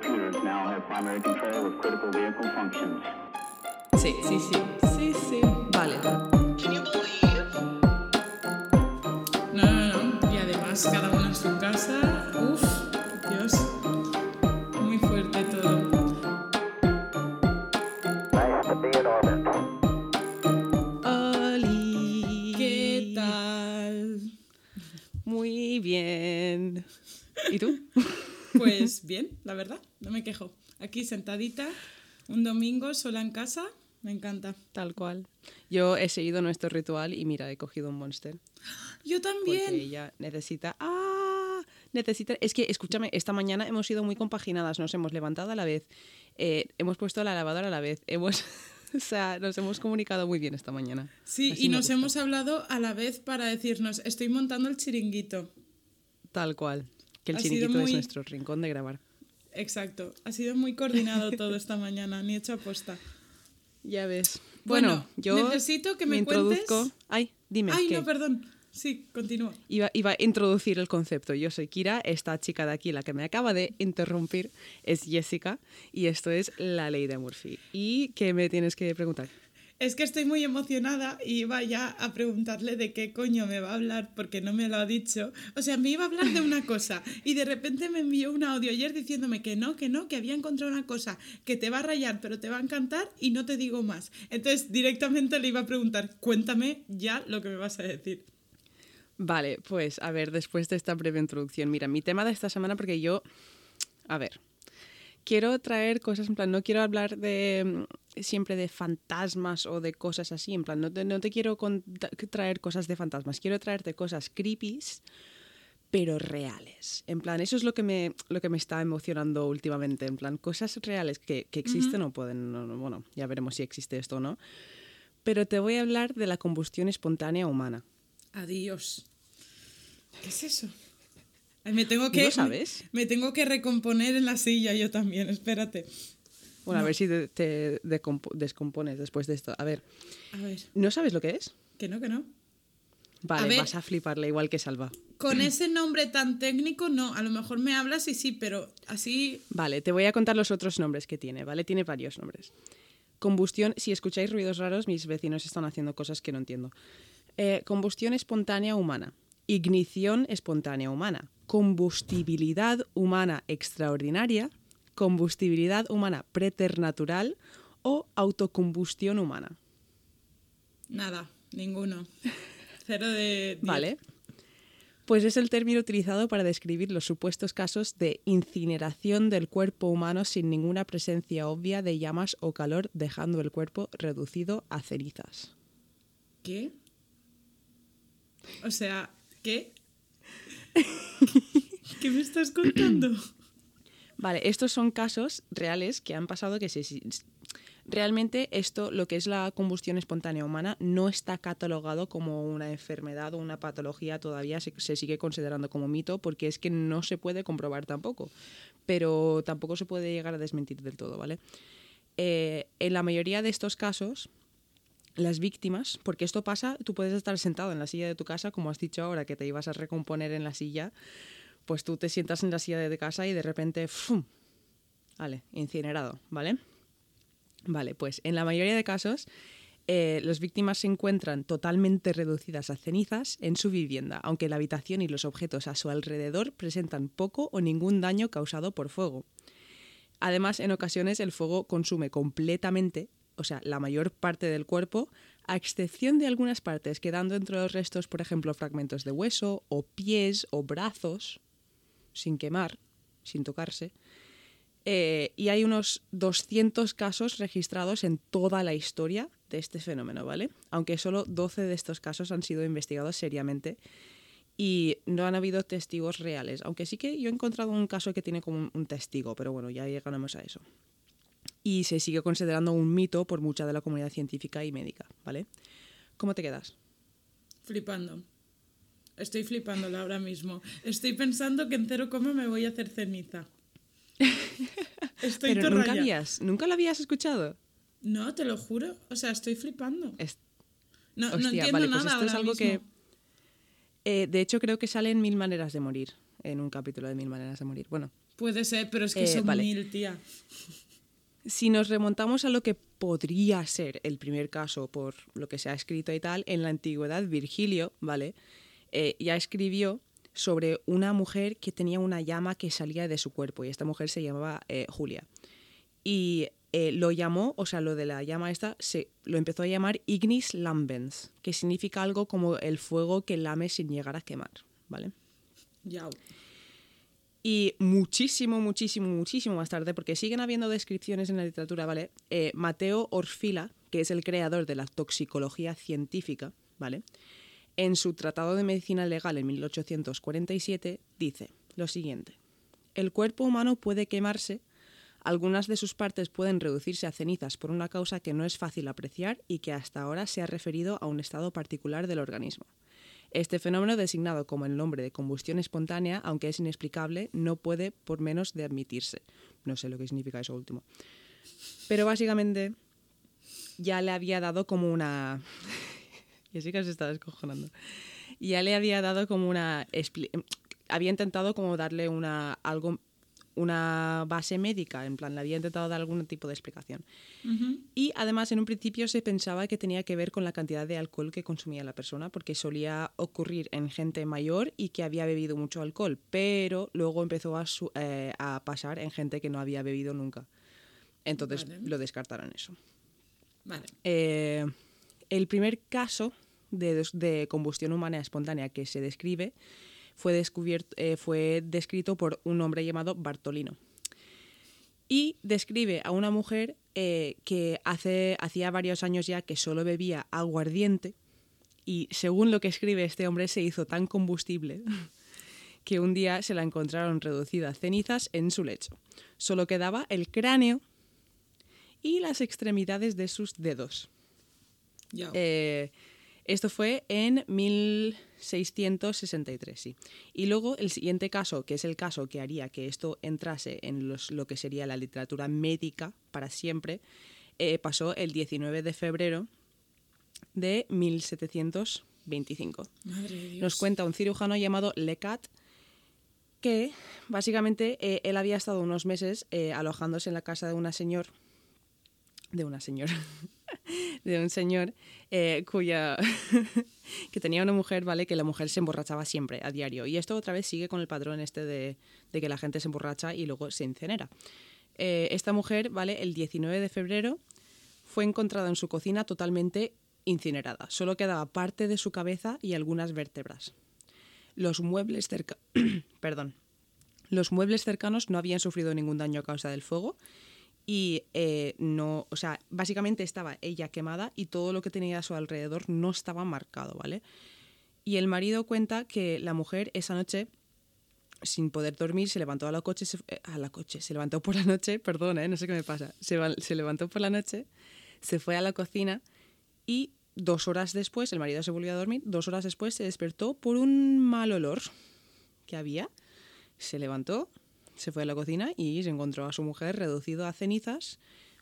computers now have primary control of critical vehicle functions. Sí, sí, sí. Sí, sí. Vale. Verdad, no me quejo. Aquí sentadita, un domingo sola en casa, me encanta. Tal cual. Yo he seguido nuestro ritual y mira, he cogido un monster. Yo Porque también. ella necesita. ¡Ah! Necesita. Es que, escúchame, esta mañana hemos sido muy compaginadas. Nos hemos levantado a la vez. eh, hemos puesto la lavadora a la vez. Hemos. O sea, nos hemos comunicado muy bien esta mañana. Sí, Así y nos gusta. hemos hablado a la vez para decirnos, estoy montando el chiringuito. Tal cual. Que el Ha chiringuito es nuestro rincón de grabar. Exacto, ha sido muy coordinado todo esta mañana, ni hecho aposta. Ya ves. Bueno, Bueno, yo necesito que me introduzco. cuentes- Ay, dime. Ay, ¿qué? no, perdón. Sí, continúa. Iba, iba a introducir el concepto. Yo soy Kira, esta chica de aquí, la que me acaba de interrumpir, es Jessica, y esto es la ley de Murphy. ¿Y qué me tienes que preguntar? Es que estoy muy emocionada y iba ya a preguntarle de qué coño me va a hablar porque no me lo ha dicho. O sea, me iba a hablar de una cosa y de repente me envió un audio ayer diciéndome que no, que no, que había encontrado una cosa que te va a rayar pero te va a encantar y no te digo más. Entonces directamente le iba a preguntar, cuéntame ya lo que me vas a decir. Vale, pues a ver, después de esta breve introducción, mira, mi tema de esta semana, porque yo, a ver, quiero traer cosas, en plan, no quiero hablar de mm, siempre de fantasmas o de cosas así, en plan, no te, no te quiero traer cosas de fantasmas, quiero traerte cosas creepies, pero reales. En plan, eso es lo que me, lo que me está emocionando últimamente, en plan, cosas reales que, que existen o pueden, no, no, bueno, ya veremos si existe esto o no, pero te voy a hablar de la combustión espontánea humana. Adiós. ¿Qué es eso? Me tengo ¿No que lo sabes? Me, me tengo que recomponer en la silla yo también, espérate. Bueno, a ver si te, descompones después de esto. A ver, A ver, ¿no sabes lo que es? que no, que no. Vale, ver. vas a fliparle igual que Salva. Con ese nombre tan técnico, no. A lo mejor me hablas y sí, pero así. Vale, te voy a contar los otros nombres que tiene, ¿vale? Tiene varios nombres. Combustión, si escucháis ruidos raros, mis vecinos están haciendo cosas que no entiendo. Eh, combustión espontánea humana. Ignición espontánea humana. Combustibilidad humana extraordinaria. Combustibilidad humana preternatural o autocombustión humana. Nada, ninguno. Cero de. diez. Vale. Pues es el término utilizado para describir los supuestos casos de incineración del cuerpo humano sin ninguna presencia obvia de llamas o calor, dejando el cuerpo reducido a cenizas. ¿Qué? O sea, ¿qué? ¿Qué me estás contando? Vale, estos son casos reales que han pasado que se, realmente esto, lo que es la combustión espontánea humana, no está catalogado como una enfermedad o una patología, todavía se, sigue considerando como mito porque es que no se puede comprobar tampoco, pero tampoco se puede llegar a desmentir del todo, ¿vale? Eh, en la mayoría de estos casos, las víctimas, porque esto pasa, tú puedes estar sentado en la silla de tu casa, como has dicho ahora, que te ibas a recomponer en la silla, pues tú te sientas en la silla de casa y de repente, ¡fum! Vale, incinerado, ¿vale? Vale, pues en la mayoría de casos, eh, las víctimas se encuentran totalmente reducidas a cenizas en su vivienda, aunque la habitación y los objetos a su alrededor presentan poco o ningún daño causado por fuego. Además, en ocasiones el fuego consume completamente, o sea, la mayor parte del cuerpo, a excepción de algunas partes, quedando entre los restos, por ejemplo, fragmentos de hueso o pies o brazos, sin quemar, sin tocarse. Eh, y hay unos 200 casos registrados en toda la historia de este fenómeno, ¿vale? Aunque solo 12 de estos casos han sido investigados seriamente y no han habido testigos reales. Aunque sí que yo he encontrado un caso que tiene como un, testigo, pero bueno, ya llegaremos a eso. Y se sigue considerando un mito por mucha de la comunidad científica y médica, ¿vale? ¿Cómo te quedas? Flipando. Estoy flipándola ahora mismo. Estoy pensando que en cero coma me voy a hacer ceniza. Estoy Pero nunca, habías, nunca lo habías escuchado. No, te lo juro. O sea, estoy flipando. Es- No, entiendo vale, pues nada esto es algo que... eh, de hecho, creo que sale en Mil Maneras de Morir, en un capítulo de Mil Maneras de Morir. Bueno, Puede ser, pero es que Eh, son vale. mil, tía. Si nos remontamos a lo que podría ser el primer caso por lo que se ha escrito y tal, en la antigüedad Virgilio, ¿vale? Eh, ya escribió sobre una mujer que tenía una llama que salía de su cuerpo y esta mujer se llamaba eh, Julia. Y eh, lo llamó, o sea, lo de la llama esta, se, lo empezó a llamar Ignis Lambens, que significa algo como el fuego que lame sin llegar a quemar, ¿vale? Yau. Y muchísimo, muchísimo, muchísimo más tarde, porque siguen habiendo descripciones en la literatura, ¿vale? Eh, Mateo Orfila, que es el creador de la toxicología científica, ¿vale? En su Tratado de Medicina Legal en 1847 dice lo siguiente. El cuerpo humano puede quemarse, algunas de sus partes pueden reducirse a cenizas por una causa que no es fácil apreciar y que hasta ahora se ha referido a un estado particular del organismo. Este fenómeno, designado como el nombre de combustión espontánea, aunque es inexplicable, no puede por menos de admitirse. No sé lo que significa eso último. Pero básicamente ya le había dado como una... Jessica se está descojonando. Ya le había dado como una... Había intentado como darle una algo una base médica, en plan, le había intentado dar algún tipo de explicación. Y además en un principio se pensaba que tenía que ver con la cantidad de alcohol que consumía la persona, porque solía ocurrir en gente mayor y que había bebido mucho alcohol, pero luego empezó a, su- eh, a pasar en gente que no había bebido nunca. Entonces Vale. lo descartaron eso. Vale. Eh, el primer caso de, de combustión humana espontánea que se describe fue, descubierto, eh, fue descrito por un hombre llamado Bartolino. Y describe a una mujer eh, que hace, hacía varios años ya que solo bebía aguardiente y según lo que escribe este hombre se hizo tan combustible que un día se la encontraron reducida a cenizas en su lecho. Solo quedaba el cráneo y las extremidades de sus dedos. Eh, esto fue en 1663, sí. Y luego el siguiente caso, que es el caso que haría que esto entrase en los- lo que sería la literatura médica para siempre, eh, pasó el 19 de febrero de 1725. Madre de Dios. Nos cuenta un cirujano llamado Lecat que básicamente eh, él había estado unos meses eh, alojándose en la casa de una señor, de una señora, de un señor eh, cuya que tenía una mujer, ¿vale? Que la mujer se emborrachaba siempre, a diario. Y esto otra vez sigue con el patrón este de, de que la gente se emborracha y luego se incinera. Eh, esta mujer, ¿vale? El 19 de febrero fue encontrada en su cocina totalmente incinerada. Solo quedaba parte de su cabeza y algunas vértebras. Los muebles cerca... Perdón. Los muebles cercanos no habían sufrido ningún daño a causa del fuego y eh, no, o sea, básicamente estaba ella quemada y todo lo que tenía a su alrededor no estaba marcado, ¿vale? Y el marido cuenta que la mujer esa noche, sin poder dormir, se levantó a la coche, se, eh, a la coche, se levantó por la noche, perdón, ¿eh? no sé qué me pasa, se, va- se levantó por la noche, se fue a la cocina y dos horas después, el marido se volvió a dormir, dos horas después se despertó por un mal olor que había, se levantó, se fue a la cocina y se encontró a su mujer reducido a cenizas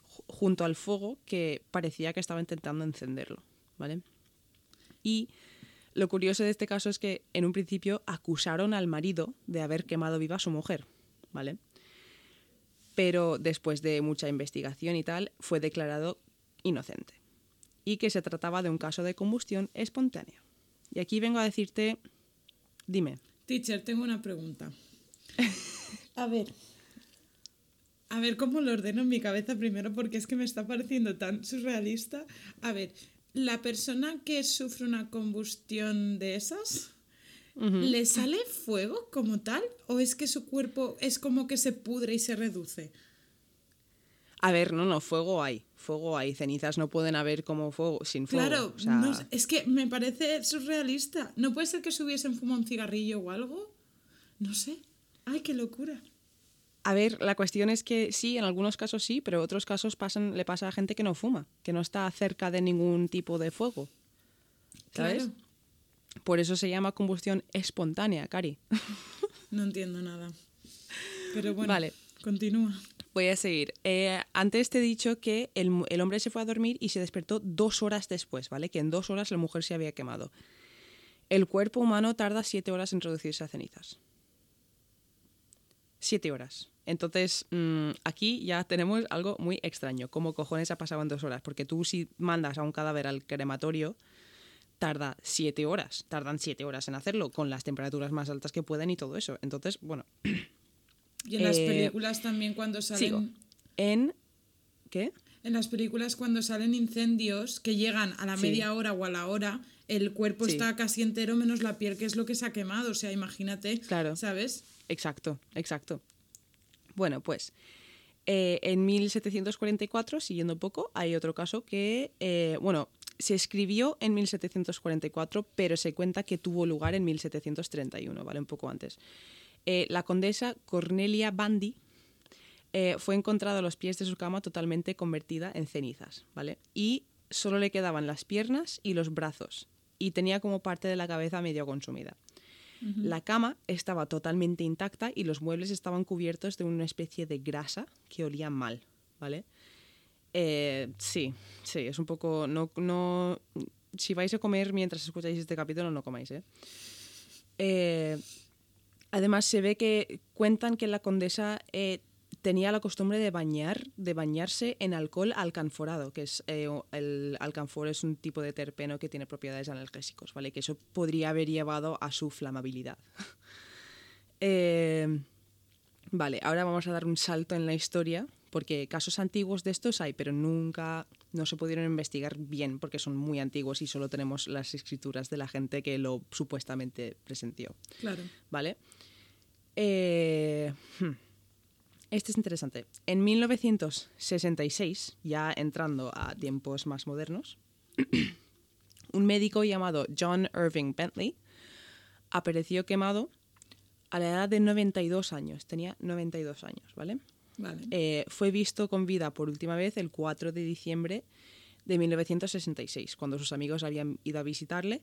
ju- junto al fuego que parecía que estaba intentando encenderlo, ¿vale? Y lo curioso de este caso es que en un principio acusaron al marido de haber quemado viva a su mujer, ¿vale? Pero después de mucha investigación y tal, fue declarado inocente y que se trataba de un caso de combustión espontánea. Y aquí vengo a decirte, dime, Teacher, tengo una pregunta. A ver. A ver cómo lo ordeno en mi cabeza primero, porque es que me está pareciendo tan surrealista. A ver, la persona que sufre una combustión de esas, ¿le sale fuego como tal? ¿O es que su cuerpo es como que se pudre y se reduce? A ver, no, no, fuego hay. Fuego hay. Cenizas no pueden haber como fuego sin fuego. Claro, o sea, no sé, es que me parece surrealista. ¿No puede ser que se hubiesen fumado un cigarrillo o algo? No sé. Ay, qué locura. A ver, la cuestión es que sí, en algunos casos sí, pero en otros casos pasan, le pasa a gente que no fuma, que no está cerca de ningún tipo de fuego. ¿Sabes? Claro. Por eso se llama combustión espontánea, Cari. No entiendo nada. Pero bueno, Vale. continúa. Voy a seguir. Eh, antes te he dicho que el hombre se fue a dormir y se despertó dos horas después, ¿vale? Que en dos horas la mujer se había quemado. El cuerpo humano tarda siete horas en reducirse a cenizas. Siete horas. Entonces, mm, aquí ya tenemos algo muy extraño. ¿Cómo cojones ha pasado en dos horas? Porque tú si mandas a un cadáver al crematorio, tarda siete horas. Tardan siete horas en hacerlo, con las temperaturas más altas que pueden y todo eso. Entonces, bueno, Y en las Eh, películas también cuando salen... sigo. En... ¿Qué? En las películas cuando salen incendios que llegan a la Sí. media hora o a la hora, el cuerpo Sí. está casi entero menos la piel, que es lo que se ha quemado. O sea, imagínate, Claro. ¿sabes? Exacto, exacto. Bueno, pues eh, en 1744, siguiendo un poco, hay otro caso que, eh, bueno, se escribió en 1744, pero se cuenta que tuvo lugar en 1731, ¿vale? Un poco antes. Eh, la condesa Cornelia Bandi eh, fue encontrada a los pies de su cama totalmente convertida en cenizas, ¿vale? Y solo le quedaban las piernas y los brazos, y tenía como parte de la cabeza medio consumida. La cama estaba totalmente intacta y los muebles estaban cubiertos de una especie de grasa que olía mal, ¿vale? Eh, sí, sí, es un poco... No, no, si vais a comer mientras escucháis este capítulo, no comáis, ¿eh? Eh, además, se ve que cuentan que la condesa eh, tenía la costumbre de bañar, de bañarse en alcohol alcanforado, que es eh, el alcanfor es un tipo de terpeno que tiene propiedades analgésicos, ¿vale? Que eso podría haber llevado a su flamabilidad. Eh, vale, ahora vamos a dar un salto en la historia, porque casos antiguos de estos hay, pero nunca no se pudieron investigar bien porque son muy antiguos y solo tenemos las escrituras de la gente que lo supuestamente presenció. Claro. ¿Vale? Eh, hmm. Este es interesante. En 1966, ya entrando a tiempos más modernos, un médico llamado John Irving Bentley apareció quemado a la edad de 92 años. Tenía 92 años, ¿vale? Vale. Eh, fue visto con vida por última vez el 4 de diciembre de 1966, cuando sus amigos habían ido a visitarle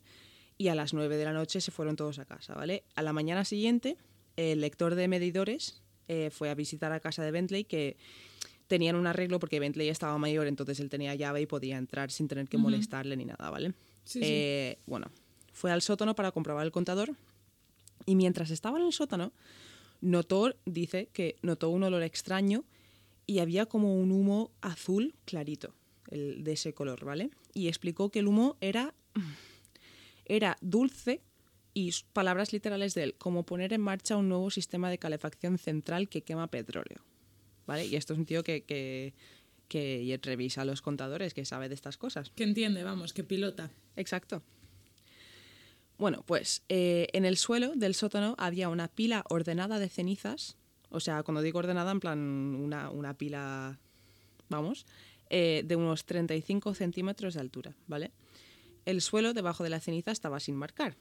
y a las 9 de la noche se fueron todos a casa, ¿vale? A la mañana siguiente, el lector de medidores eh, fue a visitar a casa de Bentley que tenían un arreglo porque Bentley estaba mayor, entonces él tenía llave y podía entrar sin tener que molestarle ni nada, ¿vale? Sí, sí. Eh, Bueno, fue al sótano para comprobar el contador y mientras estaba en el sótano, notó, dice que notó un olor extraño y había como un humo azul clarito, el, de ese color, ¿vale? Y explicó que el humo era, era dulce y palabras literales de él, como poner en marcha un nuevo sistema de calefacción central que quema petróleo, ¿vale? Y esto es un tío que, que, que revisa los contadores, que sabe de estas cosas. Que entiende, vamos, que pilota. Exacto. Bueno, pues eh, en el suelo del sótano había una pila ordenada de cenizas. O sea, cuando digo ordenada, en plan una, una pila, vamos, eh, de unos 35 centímetros de altura, ¿vale? El suelo debajo de la ceniza estaba sin marcar.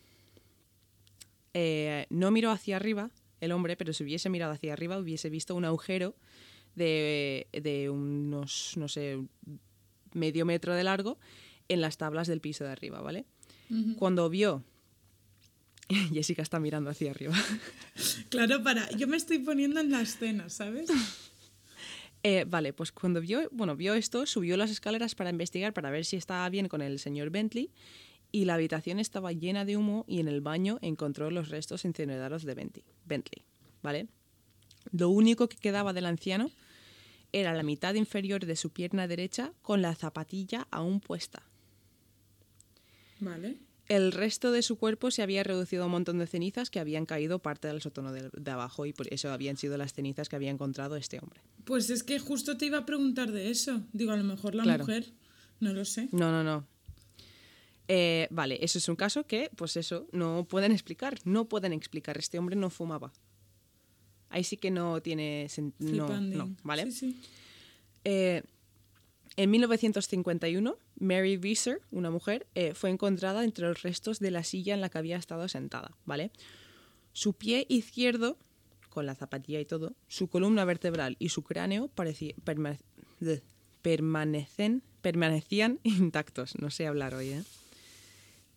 Eh, no miró hacia arriba el hombre, pero si hubiese mirado hacia arriba hubiese visto un agujero de, de unos, no sé, medio metro de largo en las tablas del piso de arriba, ¿vale? Cuando vio... Jessica está mirando hacia arriba. Claro, para. Yo me estoy poniendo en la escena, ¿sabes? Eh, vale, pues cuando vio, bueno, vio esto, subió las escaleras para investigar, para ver si estaba bien con el señor Bentley, y la habitación estaba llena de humo y en el baño encontró los restos incinerados de Bentley, ¿vale? Lo único que quedaba del anciano era la mitad inferior de su pierna derecha con la zapatilla aún puesta. Vale. El resto de su cuerpo se había reducido a un montón de cenizas que habían caído parte del sótano de, de abajo y por eso habían sido las cenizas que había encontrado este hombre. Pues es que justo te iba a preguntar de eso. Digo, a lo mejor la Claro. mujer. No lo sé. No, no, no. Eh, vale, eso es un caso que, pues eso, no pueden explicar. No pueden explicar. Este hombre no fumaba. Ahí sí que no tiene sentido. No, ¿vale? Sí, sí. Eh, en 1951, Mary Visser, una mujer, eh, fue encontrada entre los restos de la silla en la que había estado sentada, ¿vale? Su pie izquierdo, con la zapatilla y todo, su columna vertebral y su cráneo parecía- permanecen, permanecían intactos. No sé hablar hoy, ¿eh?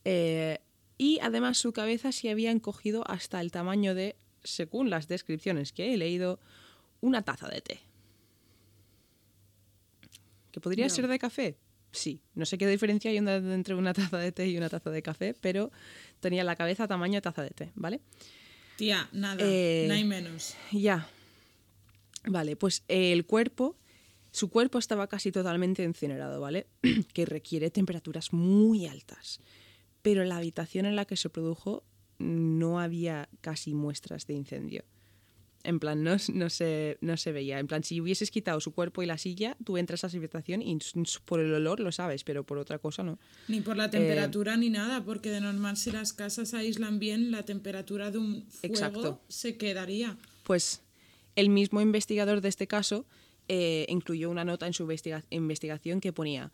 Eh, y además su cabeza se había encogido hasta el tamaño de, según las descripciones que he leído, una taza de té. ¿Que podría ser de café? Sí. No sé qué diferencia hay entre una taza de té y una taza de café, pero tenía la cabeza tamaño taza de té, ¿vale? Tía, nada. Eh, No hay menos. Ya, Vale, pues el cuerpo, su cuerpo estaba casi totalmente incinerado, ¿vale? que requiere temperaturas muy altas. Pero en la habitación en la que se produjo no había casi muestras de incendio. En plan, no, no, se, no se veía. En plan, si hubieses quitado su cuerpo y la silla, tú entras a esa habitación y por el olor lo sabes, pero por otra cosa no. Ni por la temperatura ni nada, porque de normal si las casas aíslan bien, la temperatura de un fuego Exacto. se quedaría. Pues el mismo investigador de este caso eh, incluyó una nota en su investiga- investigación que ponía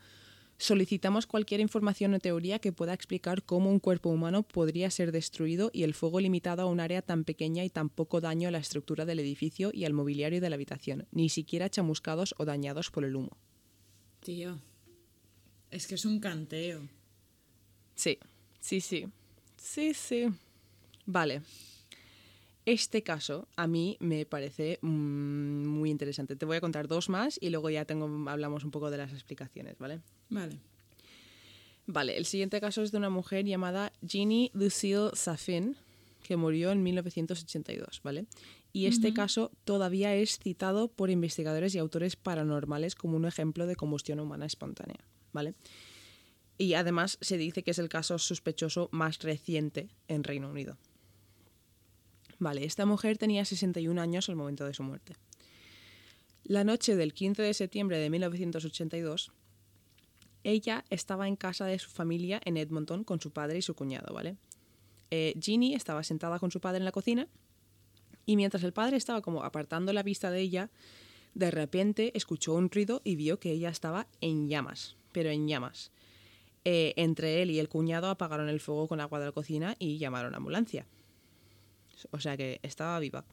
Solicitamos cualquier información o teoría que pueda explicar cómo un cuerpo humano podría ser destruido y el fuego limitado a un área tan pequeña y tan poco daño a la estructura del edificio y al mobiliario de la habitación, ni siquiera chamuscados o dañados por el humo. Tío, es que es un canteo. Sí, sí, sí. Sí, sí. Vale. Este caso a mí me parece mm, muy interesante. Te voy a contar dos más y luego ya tengo, hablamos un poco de las explicaciones, ¿vale? Vale. Vale, el siguiente caso es de una mujer llamada Jeannie Lucille Safin, que murió en 1982, ¿vale? Y este caso todavía es citado por investigadores y autores paranormales como un ejemplo de combustión humana espontánea, ¿vale? Y además se dice que es el caso sospechoso más reciente en Reino Unido. Vale, esta mujer tenía 61 años al momento de su muerte. La noche del 15 de septiembre de 1982, ella estaba en casa de su familia en Edmonton con su padre y su cuñado, ¿vale? Eh, Jeannie estaba sentada con su padre en la cocina y mientras el padre estaba como apartando la vista de ella, de repente escuchó un ruido y vio que ella estaba en llamas, pero en llamas. Eh, entre él y el cuñado apagaron el fuego con agua de la cocina y llamaron a ambulancia. O sea que estaba viva.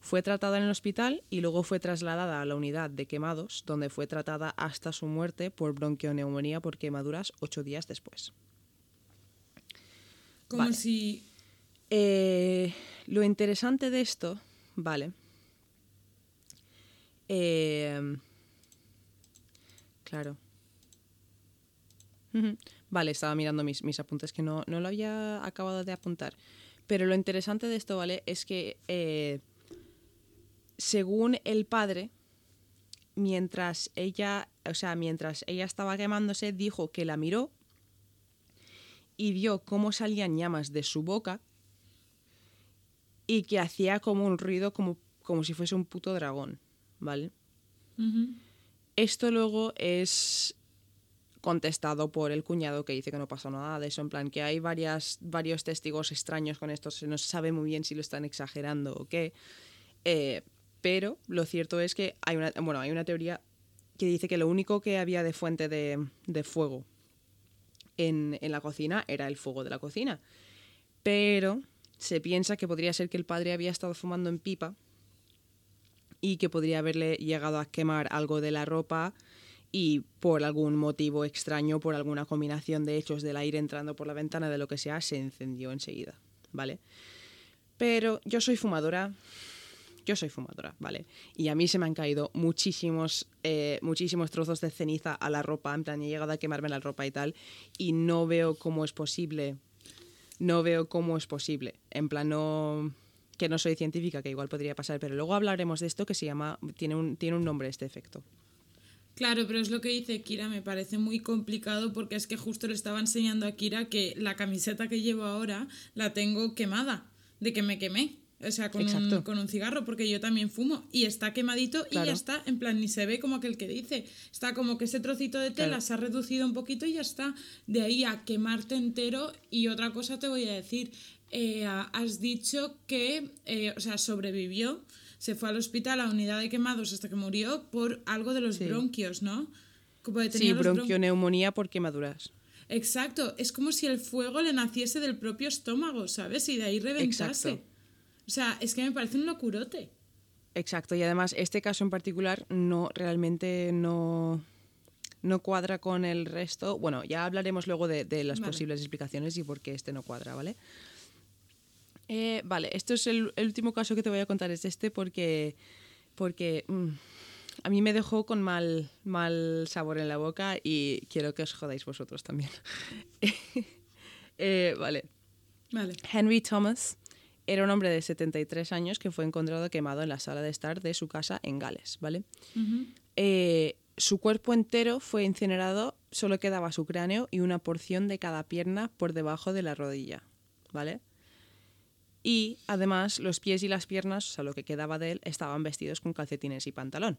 Fue tratada en el hospital y luego fue trasladada a la unidad de quemados, donde fue tratada hasta su muerte por bronquioneumonía por quemaduras ocho días después. Como Vale. si. Eh, lo interesante de esto, vale. Eh, claro. Vale, estaba mirando mis, mis apuntes que no, no lo había acabado de apuntar. Pero lo interesante de esto, ¿vale? Es que eh, según el padre, mientras ella, o sea, mientras ella estaba quemándose, dijo que la miró y vio cómo salían llamas de su boca y que hacía como un ruido como, como si fuese un puto dragón, ¿vale? Esto luego es contestado por el cuñado que dice que no pasó nada de eso, en plan que hay varias, varios testigos extraños con esto, se no se sabe muy bien si lo están exagerando o qué, eh, pero lo cierto es que hay una, bueno, hay una teoría que dice que lo único que había de fuente de, de fuego en, en la cocina era el fuego de la cocina, pero se piensa que podría ser que el padre había estado fumando en pipa y que podría haberle llegado a quemar algo de la ropa y por algún motivo extraño, por alguna combinación de hechos del aire entrando por la ventana, de lo que sea, se encendió enseguida, ¿vale? Pero yo soy fumadora, yo soy fumadora, ¿vale? Y a mí se me han caído muchísimos, eh, muchísimos trozos de ceniza a la ropa, en plan, he llegado a quemarme la ropa y tal, y no veo cómo es posible, no veo cómo es posible, en plan, no que no soy científica, que igual podría pasar, pero luego hablaremos de esto que se llama, tiene un, tiene un nombre este efecto. Claro, pero es lo que dice Kira, me parece muy complicado porque es que justo le estaba enseñando a Kira que la camiseta que llevo ahora la tengo quemada, de que me quemé. O sea, con un, con un cigarro, porque yo también fumo. Y está quemadito y ya está. En plan, ni se ve como aquel que dice. Está como que ese trocito de tela Claro. se ha reducido un poquito y ya está. De ahí a quemarte entero. Y otra cosa te voy a decir. Eh, has dicho que, eh, o sea, sobrevivió. Se fue al hospital a unidad de quemados hasta que murió por algo de los Sí. bronquios, ¿no? Como de Sí, bron- bronquioneumonía por quemaduras. Exacto, es como si el fuego le naciese del propio estómago, ¿sabes? Y de ahí reventase. Exacto. O sea, es que me parece un locurote. Exacto, y además este caso en particular no realmente no, no cuadra con el resto. Bueno, ya hablaremos luego de, de las Vale. posibles explicaciones y por qué este no cuadra, ¿vale? Eh, vale, esto es el, el último caso que te voy a contar, es este porque, porque mm, a mí me dejó con mal, mal sabor en la boca y quiero que os jodáis vosotros también. Eh, vale. Vale. Henry Thomas era un hombre de 73 años que fue encontrado quemado en la sala de estar de su casa en Gales, ¿vale? Eh, su cuerpo entero fue incinerado, solo quedaba su cráneo y una porción de cada pierna por debajo de la rodilla, ¿vale? Y además los pies y las piernas, o sea, lo que quedaba de él, estaban vestidos con calcetines y pantalón.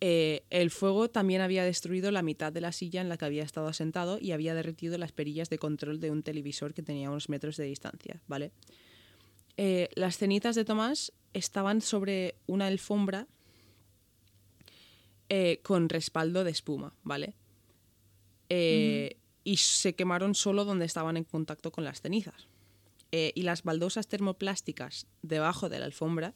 Eh, el fuego también había destruido la mitad de la silla en la que había estado asentado y había derretido las perillas de control de un televisor que tenía unos metros de distancia, ¿vale? Eh, las cenizas de Tomás estaban sobre una alfombra eh, con respaldo de espuma, ¿vale? Eh, Y se quemaron solo donde estaban en contacto con las cenizas. Y las baldosas termoplásticas debajo de la alfombra,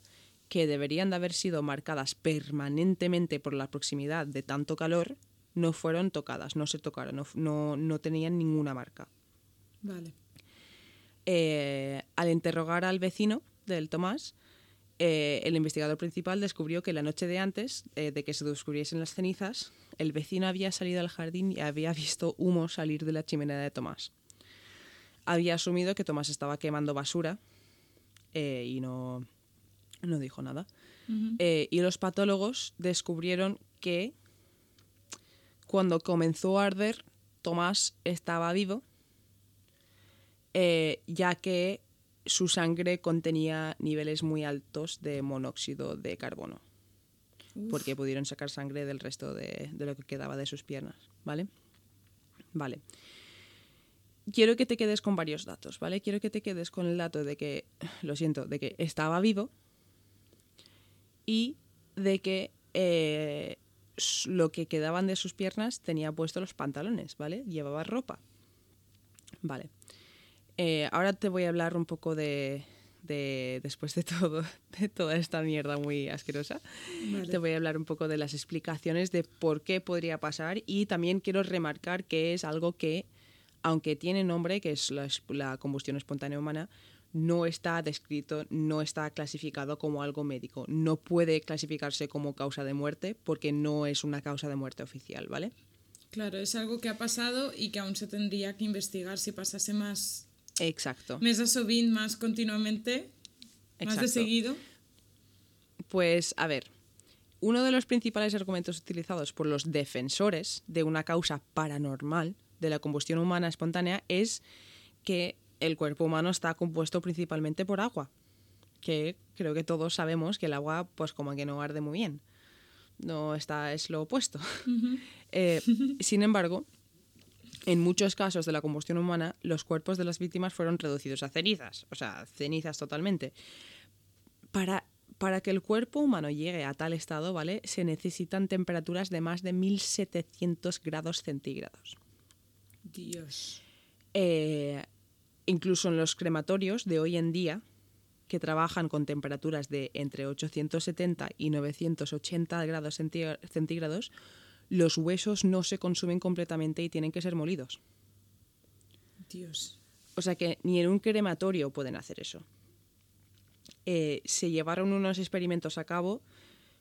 que deberían de haber sido marcadas permanentemente por la proximidad de tanto calor, no fueron tocadas, no se tocaron, no, no- no tenían ninguna marca. Vale. Eh, al interrogar al vecino del Tomás, eh, el investigador principal descubrió que la noche de antes eh, de que se descubriesen las cenizas, el vecino había salido al jardín y había visto humo salir de la chimenea de Tomás. Había asumido que Tomás estaba quemando basura y no, no dijo nada. Eh, y los patólogos descubrieron que cuando comenzó a arder, Tomás estaba vivo eh, ya que su sangre contenía niveles muy altos de monóxido de carbono, porque pudieron sacar sangre del resto de, de lo que quedaba de sus piernas, ¿vale? Vale. Quiero que te quedes con varios datos, ¿vale? Quiero que te quedes con el dato de que, lo siento, de que estaba vivo y de que eh, lo que quedaban de sus piernas tenía puesto los pantalones, ¿vale? Llevaba ropa. Vale. Eh, ahora te voy a hablar un poco de, de- después de todo, de toda esta mierda muy asquerosa, Vale. te voy a hablar un poco de las explicaciones de por qué podría pasar y también quiero remarcar que es algo que, aunque tiene nombre, que es la, es- la combustión espontánea humana, no está descrito, no está clasificado como algo médico. No puede clasificarse como causa de muerte porque no es una causa de muerte oficial, ¿vale? Claro, es algo que ha pasado y que aún se tendría que investigar si pasase más Exacto. mes a sovint, más continuamente, más de seguido. Pues a ver, uno de los principales argumentos utilizados por los defensores de una causa paranormal de la combustión humana espontánea es que el cuerpo humano está compuesto principalmente por agua, que creo que todos sabemos que el agua pues como que no arde muy bien. No está, es lo opuesto. Eh, sin embargo, en muchos casos de la combustión humana, los cuerpos de las víctimas fueron reducidos a cenizas, o sea, cenizas totalmente para, para que el cuerpo humano llegue a tal estado, ¿vale? Se necesitan temperaturas de más de 1700 grados centígrados. Dios. Eh, incluso en los crematorios de hoy en día, que trabajan con temperaturas de entre 870 y 980 grados centí- centígrados, los huesos no se consumen completamente y tienen que ser molidos. Dios. O sea que ni en un crematorio pueden hacer eso. Eh, se llevaron unos experimentos a cabo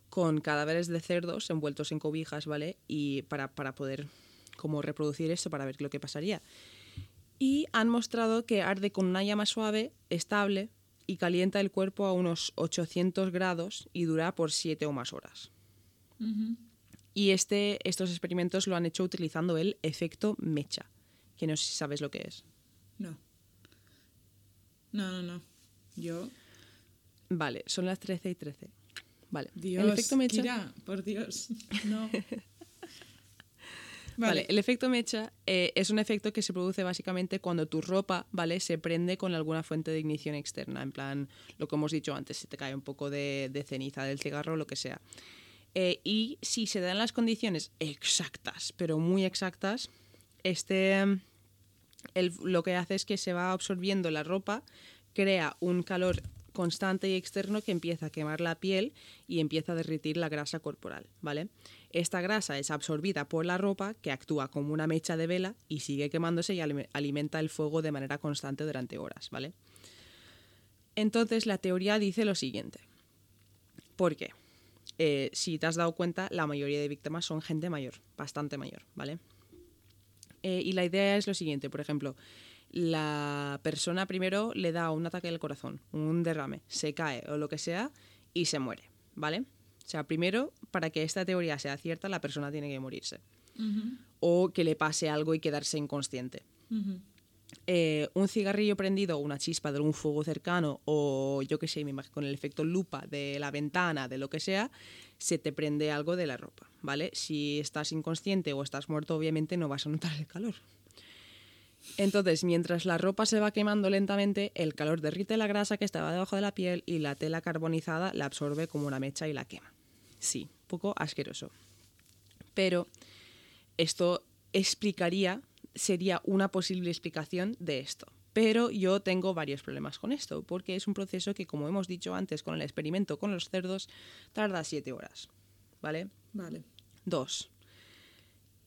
con cadáveres de cerdos envueltos en cobijas, ¿vale? Y para, para poder como reproducir esto para ver lo que pasaría. Y han mostrado que arde con una llama suave, estable y calienta el cuerpo a unos 800 grados y dura por 7 o más horas. Y este, estos experimentos lo han hecho utilizando el efecto mecha, que no sé si sabes lo que es. No. No, no, no. Yo. Vale, son las 13 y 13. Vale, Dios. el efecto mecha. Kira, por Dios. No. El efecto mecha eh, es un efecto que se produce básicamente cuando tu ropa, ¿vale? Se prende con alguna fuente de ignición externa. En plan, lo que hemos dicho antes, se te cae un poco de, ceniza del cigarro, lo que sea. Eh, y si se dan las condiciones exactas, pero muy exactas, este, lo que hace es que se va absorbiendo la ropa, crea un calor constante y externo que empieza a quemar la piel y empieza a derretir la grasa corporal, ¿vale? Esta grasa es absorbida por la ropa que actúa como una mecha de vela y sigue quemándose y alime- alimenta el fuego de manera constante durante horas, ¿vale? Entonces la teoría dice lo siguiente. ¿Por qué? Eh, si te has dado cuenta, la mayoría de víctimas son gente mayor, bastante mayor, ¿vale? Eh, y la idea es lo siguiente, por ejemplo, la persona primero le da un ataque del corazón, un derrame, se cae o lo que sea y se muere, ¿vale? O sea, primero, para que esta teoría sea cierta, la persona tiene que morirse. O que le pase algo y quedarse inconsciente. Eh, un cigarrillo prendido, una chispa de un fuego cercano o yo qué sé, me imagino con el efecto lupa de la ventana, de lo que sea, se te prende algo de la ropa, ¿vale? Si estás inconsciente o estás muerto, obviamente no vas a notar el calor. Entonces, mientras la ropa se va quemando lentamente, el calor derrite la grasa que estaba debajo de la piel y la tela carbonizada la absorbe como una mecha y la quema. Sí, poco asqueroso. Pero esto explicaría, sería una posible explicación de esto. Pero yo tengo varios problemas con esto, porque es un proceso que, como hemos dicho antes con el experimento con los cerdos, tarda siete horas. ¿Vale? Vale. Dos.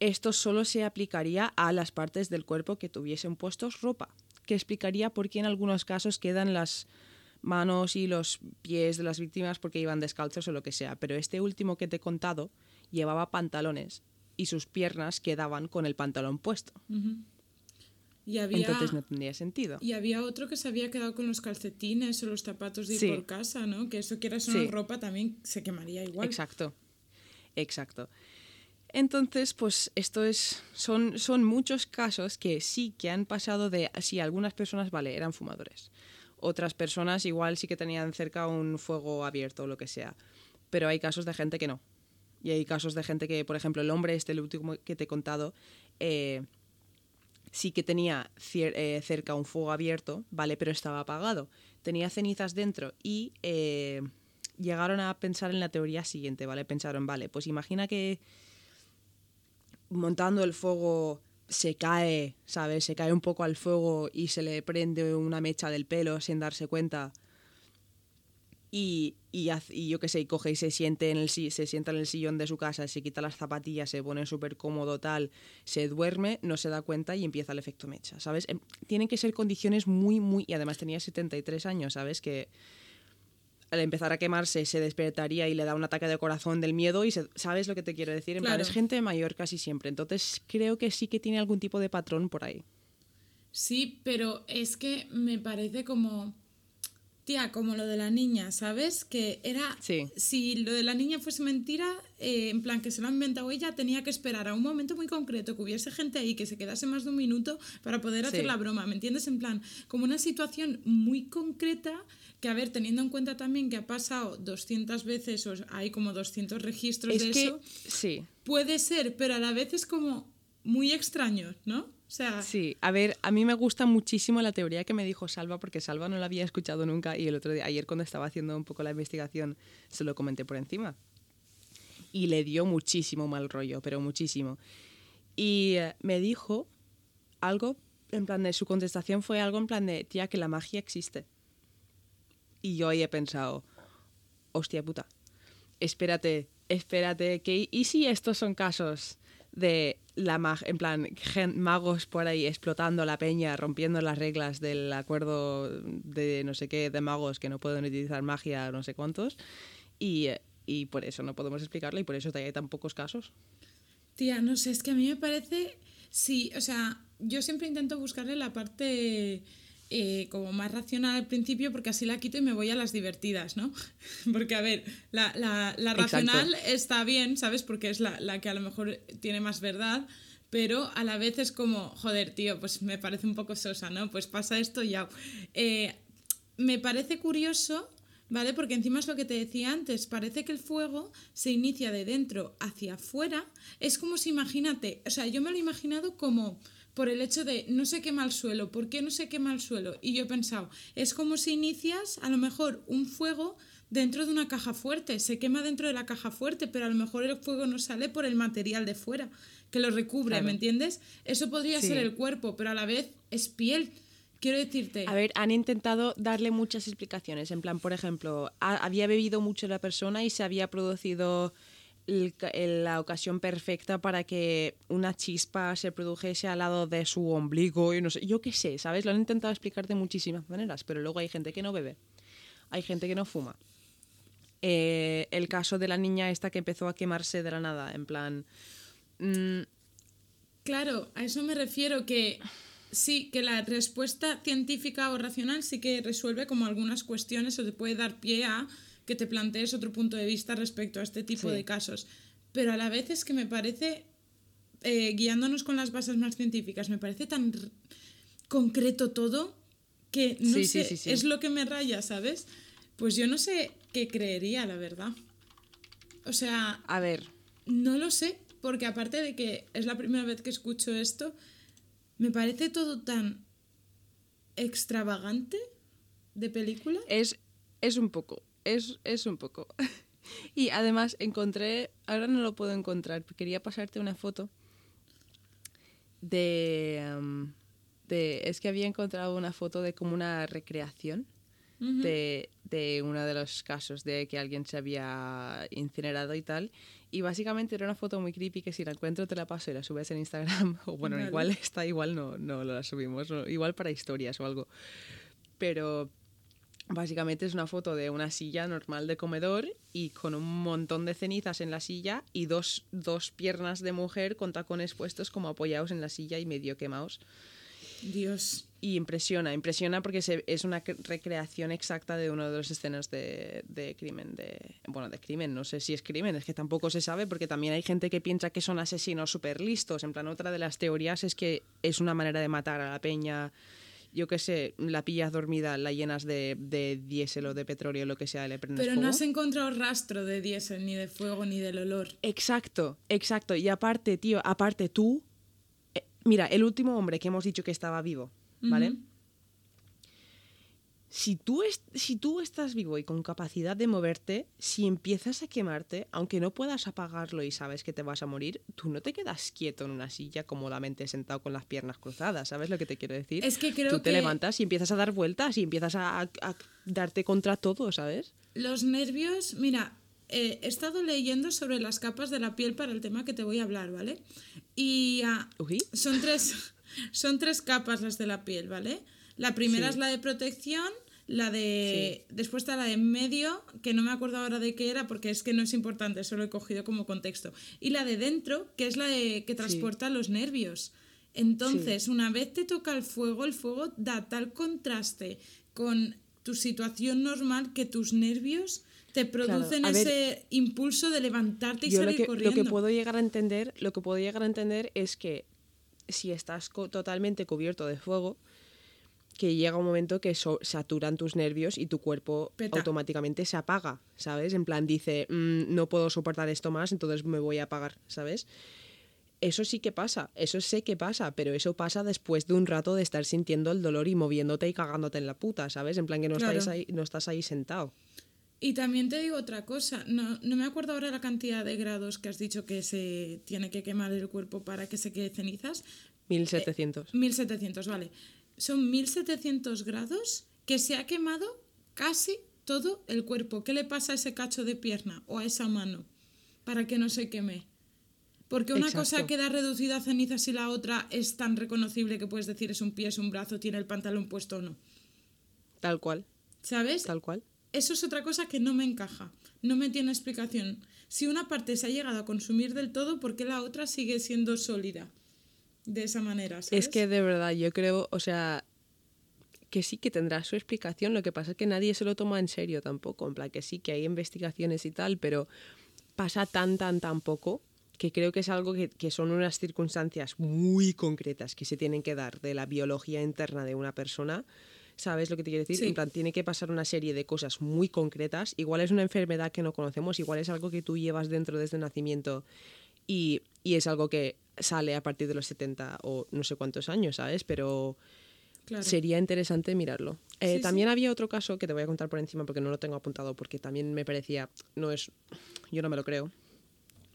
Esto solo se aplicaría a las partes del cuerpo que tuviesen puestos ropa, que explicaría por qué en algunos casos quedan las manos y los pies de las víctimas porque iban descalzos o lo que sea. Pero este último que te he contado llevaba pantalones y sus piernas quedaban con el pantalón puesto. Y había, Entonces no tendría sentido. y había otro que se había quedado con los calcetines o los zapatos de ir Sí. por casa, ¿no? Que eso quieras Sí. una ropa también se quemaría igual. Exacto. Exacto. Entonces, pues esto es. Son, son muchos casos que sí que han pasado de. Sí, algunas personas, vale, eran fumadores. Otras personas igual sí que tenían cerca un fuego abierto o lo que sea. Pero hay casos de gente que no. Y hay casos de gente que, por ejemplo, el hombre, este el último que te he contado, eh, sí que tenía eh, cerca un fuego abierto, ¿vale? Pero estaba apagado. Tenía cenizas dentro y eh, llegaron a pensar en la teoría siguiente, ¿vale? Pensaron, vale, pues imagina que montando el fuego se cae, ¿sabes? Se cae un poco al fuego y se le prende una mecha del pelo sin darse cuenta. Y, y, y yo qué sé, y coge y se, siente en el, se sienta en el sillón de su casa, se quita las zapatillas, se pone súper cómodo, tal, se duerme, no se da cuenta y empieza el efecto mecha, ¿sabes? Em, Tienen que ser condiciones muy, muy... Y además tenía 73 años, ¿sabes? Que al empezar a quemarse se despertaría y le da un ataque de corazón del miedo y se- ¿sabes lo que te quiero decir? En plan, es gente mayor casi siempre. Entonces creo que sí que tiene algún tipo de patrón por ahí. Sí, pero es que me parece como. Tía, como lo de la niña, ¿sabes? Que era. Sí. Si lo de la niña fuese mentira, eh, en plan que se lo ha inventado ella, tenía que esperar a un momento muy concreto, que hubiese gente ahí que se quedase más de un minuto para poder hacer Sí. la broma, ¿me entiendes? En plan, como una situación muy concreta, que a ver, teniendo en cuenta también que ha pasado 200 veces, o hay como 200 registros Es de que eso, sí. puede ser, pero a la vez es como muy extraño, ¿no? Sí, a ver, a mí me gusta muchísimo la teoría que me dijo Salva, porque Salva no la había escuchado nunca y el otro día, ayer cuando estaba haciendo un poco la investigación, se lo comenté por encima. Y le dio muchísimo mal rollo, pero muchísimo. Y eh, me dijo algo, en plan de su contestación fue algo en plan de, tía, que la magia existe. Y yo ahí he pensado, hostia puta, espérate, espérate, que ¿y si estos son casos de la mag en plan magos por ahí explotando la peña, rompiendo las reglas del acuerdo de no sé qué de magos que no pueden utilizar magia, no sé cuántos, y, y por eso no podemos explicarlo y por eso hay tan pocos casos. Tía, no sé, es que a mí me parece. Sí, o sea, yo siempre intento buscarle la parte eh, como más racional al principio porque así la quito y me voy a las divertidas, ¿no? Porque, a ver, la, la- la Exacto. racional está bien, ¿sabes? Porque es la, la que a lo mejor tiene más verdad. Pero a la vez es como, joder, tío, pues me parece un poco sosa, ¿no? Pues pasa esto y ya. Eh, me parece curioso, ¿vale? Porque encima es lo que te decía antes, parece que el fuego se inicia de dentro hacia afuera. Es como si, imagínate, o sea, yo me lo he imaginado como por el hecho de no se quema el suelo, ¿por qué no se quema el suelo? Y yo he pensado, es como si inicias a lo mejor un fuego dentro de una caja fuerte, se quema dentro de la caja fuerte, pero a lo mejor el fuego no sale por el material de fuera, que lo recubre. ¿me entiendes? Eso podría Sí. ser el cuerpo, pero a la vez es piel. Quiero decirte, A ver, han intentado darle muchas explicaciones. En plan, por ejemplo, ha- había bebido mucho la persona y se había producido la ocasión perfecta para que una chispa se produjese al lado de su ombligo y no sé, yo qué sé, ¿sabes? Lo han intentado explicar de muchísimas maneras, pero luego hay gente que no bebe, hay gente que no fuma. Eh, el caso de la niña esta que empezó a quemarse de la nada, en plan... mm, Claro, a eso me refiero que sí, que la respuesta científica o racional sí que resuelve como algunas cuestiones o te puede dar pie a que te plantees otro punto de vista respecto a este tipo Sí. de casos. Pero a la vez es que me parece, eh, guiándonos con las bases más científicas, me parece tan concreto todo que no Sí, sí, sé, sí, sí. es lo que me raya, ¿sabes? Pues yo no sé qué creería, la verdad. O sea, A ver, no lo sé, porque aparte de que es la primera vez que escucho esto, me parece todo tan extravagante de película. es, es un poco, es, es un poco. Y además encontré, ahora no lo puedo encontrar, quería pasarte una foto de, de, es que había encontrado una foto de como una recreación de, de uno de los casos de que alguien se había incinerado y tal. Y básicamente era una foto muy creepy que si la encuentro te la paso y la subes en Instagram. O bueno, Vale. igual está, igual no, no la subimos. igual para historias o algo. Pero básicamente es una foto de una silla normal de comedor y con un montón de cenizas en la silla y dos, dos piernas de mujer con tacones puestos como apoyados en la silla y medio quemados. Dios. Y impresiona, impresiona porque se- es una cre- recreación exacta de uno de los escenas de, de crimen. De, bueno, de crimen, no sé si es crimen, es que tampoco se sabe porque también hay gente que piensa que son asesinos súper listos. En plan, otra de las teorías es que es una manera de matar a la peña. Yo qué sé, la pillas dormida, la llenas de, de diésel o de petróleo, lo que sea, le prendes Pero no has encontrado rastro de diésel, ni de fuego, ni del olor. Exacto, exacto. Y aparte, tío, aparte tú, eh, mira, el último hombre que hemos dicho que estaba vivo, ¿vale? Si tú, si tú estás vivo y con capacidad de moverte, si empiezas a quemarte, aunque no puedas apagarlo y sabes que te vas a morir, tú no te quedas quieto en una silla cómodamente sentado con las piernas cruzadas, ¿sabes lo que te quiero decir? Es que creo tú te que- levantas y empiezas a dar vueltas y empiezas a, a- a darte contra todo, ¿sabes? Los nervios, mira, eh, he estado leyendo sobre las capas de la piel para el tema que te voy a hablar, ¿vale? Y ah, son tres, son tres capas las de la piel, ¿vale? La primera Sí. es la de protección, la de... Después está la de en medio, que no me acuerdo ahora de qué era porque es que no es importante, solo he cogido como contexto. Y la de dentro, que es la de, que transporta los nervios. Entonces, una vez te toca el fuego, el fuego da tal contraste con tu situación normal que tus nervios te producen ver, ese impulso de levantarte y Yo lo salir que, lo corriendo. que puedo llegar a entender, lo que puedo llegar a entender es que si estás totalmente cubierto de fuego, que llega un momento que so- saturan tus nervios y tu cuerpo Peta. automáticamente se apaga, ¿sabes? En plan dice, "Mm, no puedo soportar esto más, entonces me voy a apagar, ¿sabes? Eso sí que pasa, eso sé que pasa, pero eso pasa después de un rato de estar sintiendo el dolor y moviéndote y cagándote en la puta, ¿sabes? En plan que no, Claro. estás, ahí, no estás ahí sentado. Y también te digo otra cosa, no, no me acuerdo ahora la cantidad de grados que has dicho que se tiene que quemar el cuerpo para que se quede cenizas. 1700. 1700, vale. Son 1700 grados que se ha quemado casi todo el cuerpo. ¿Qué le pasa a ese cacho de pierna o a esa mano para que no se queme? Porque una cosa queda reducida a cenizas y la otra es tan reconocible que puedes decir es un pie, es un brazo, tiene el pantalón puesto o no. Tal cual, ¿Sabes? tal cual. Eso es otra cosa que no me encaja, no me tiene explicación. Si una parte se ha llegado a consumir del todo, ¿por qué la otra sigue siendo sólida? De esa manera, ¿sabes? Es que de verdad yo creo, o sea, que sí que tendrá su explicación, lo que pasa es que nadie se lo toma en serio tampoco, en plan que sí que hay investigaciones y tal, pero pasa tan, tan, tan poco que creo que es algo que, que son unas circunstancias muy concretas que se tienen que dar de la biología interna de una persona. ¿Sabes lo que te quiero decir? Sí. En plan, tiene que pasar una serie de cosas muy concretas. Igual es una enfermedad que no conocemos, igual es algo que tú llevas dentro desde el nacimiento y, y es algo que sale a partir de los 70 o no sé cuántos años, ¿sabes? Pero Claro. sería interesante mirarlo. Eh, Sí, sí. también había otro caso que te voy a contar por encima porque no lo tengo apuntado porque también me parecía, no es, yo no me lo creo.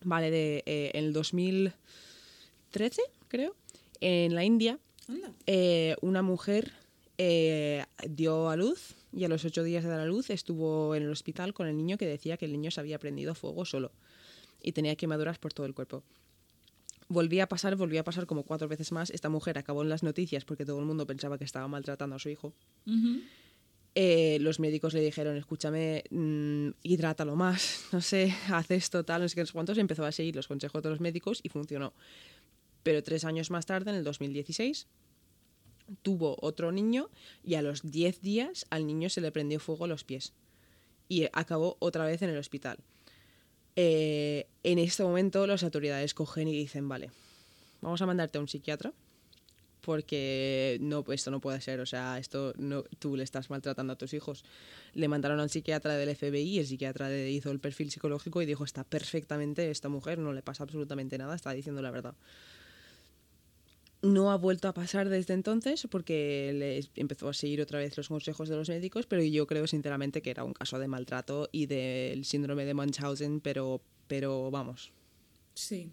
Vale, de eh, en el 2013, creo, en la India, eh, una mujer dio a luz y a los ocho días de dar a luz estuvo en el hospital con el niño que decía que el niño se había prendido fuego solo y tenía quemaduras por todo el cuerpo. Volvía a pasar, volvía a pasar como cuatro veces más. Esta mujer acabó en las noticias porque todo el mundo pensaba que estaba maltratando a su hijo. Eh, los médicos le dijeron, escúchame, mm, hidrátalo más, no sé, haz esto, tal, no sé qué, cuántos. Empezó a seguir los consejos de los médicos y funcionó. Pero tres años más tarde, en el 2016, tuvo otro niño y a los 10 días al niño se le prendió fuego a los pies y acabó otra vez en el hospital. Eh, en este momento las autoridades cogen y dicen, vale, vamos a mandarte a un psiquiatra porque no, esto no puede ser, o sea, esto no, tú le estás maltratando a tus hijos. Le mandaron a un psiquiatra del FBI, el psiquiatra le hizo el perfil psicológico y dijo, está perfectamente esta mujer, no le pasa absolutamente nada, está diciendo la verdad. No ha vuelto a pasar desde entonces porque le empezó a seguir otra vez los consejos de los médicos, pero yo creo sinceramente que era un caso de maltrato y del síndrome de Munchausen, pero, pero vamos. Sí.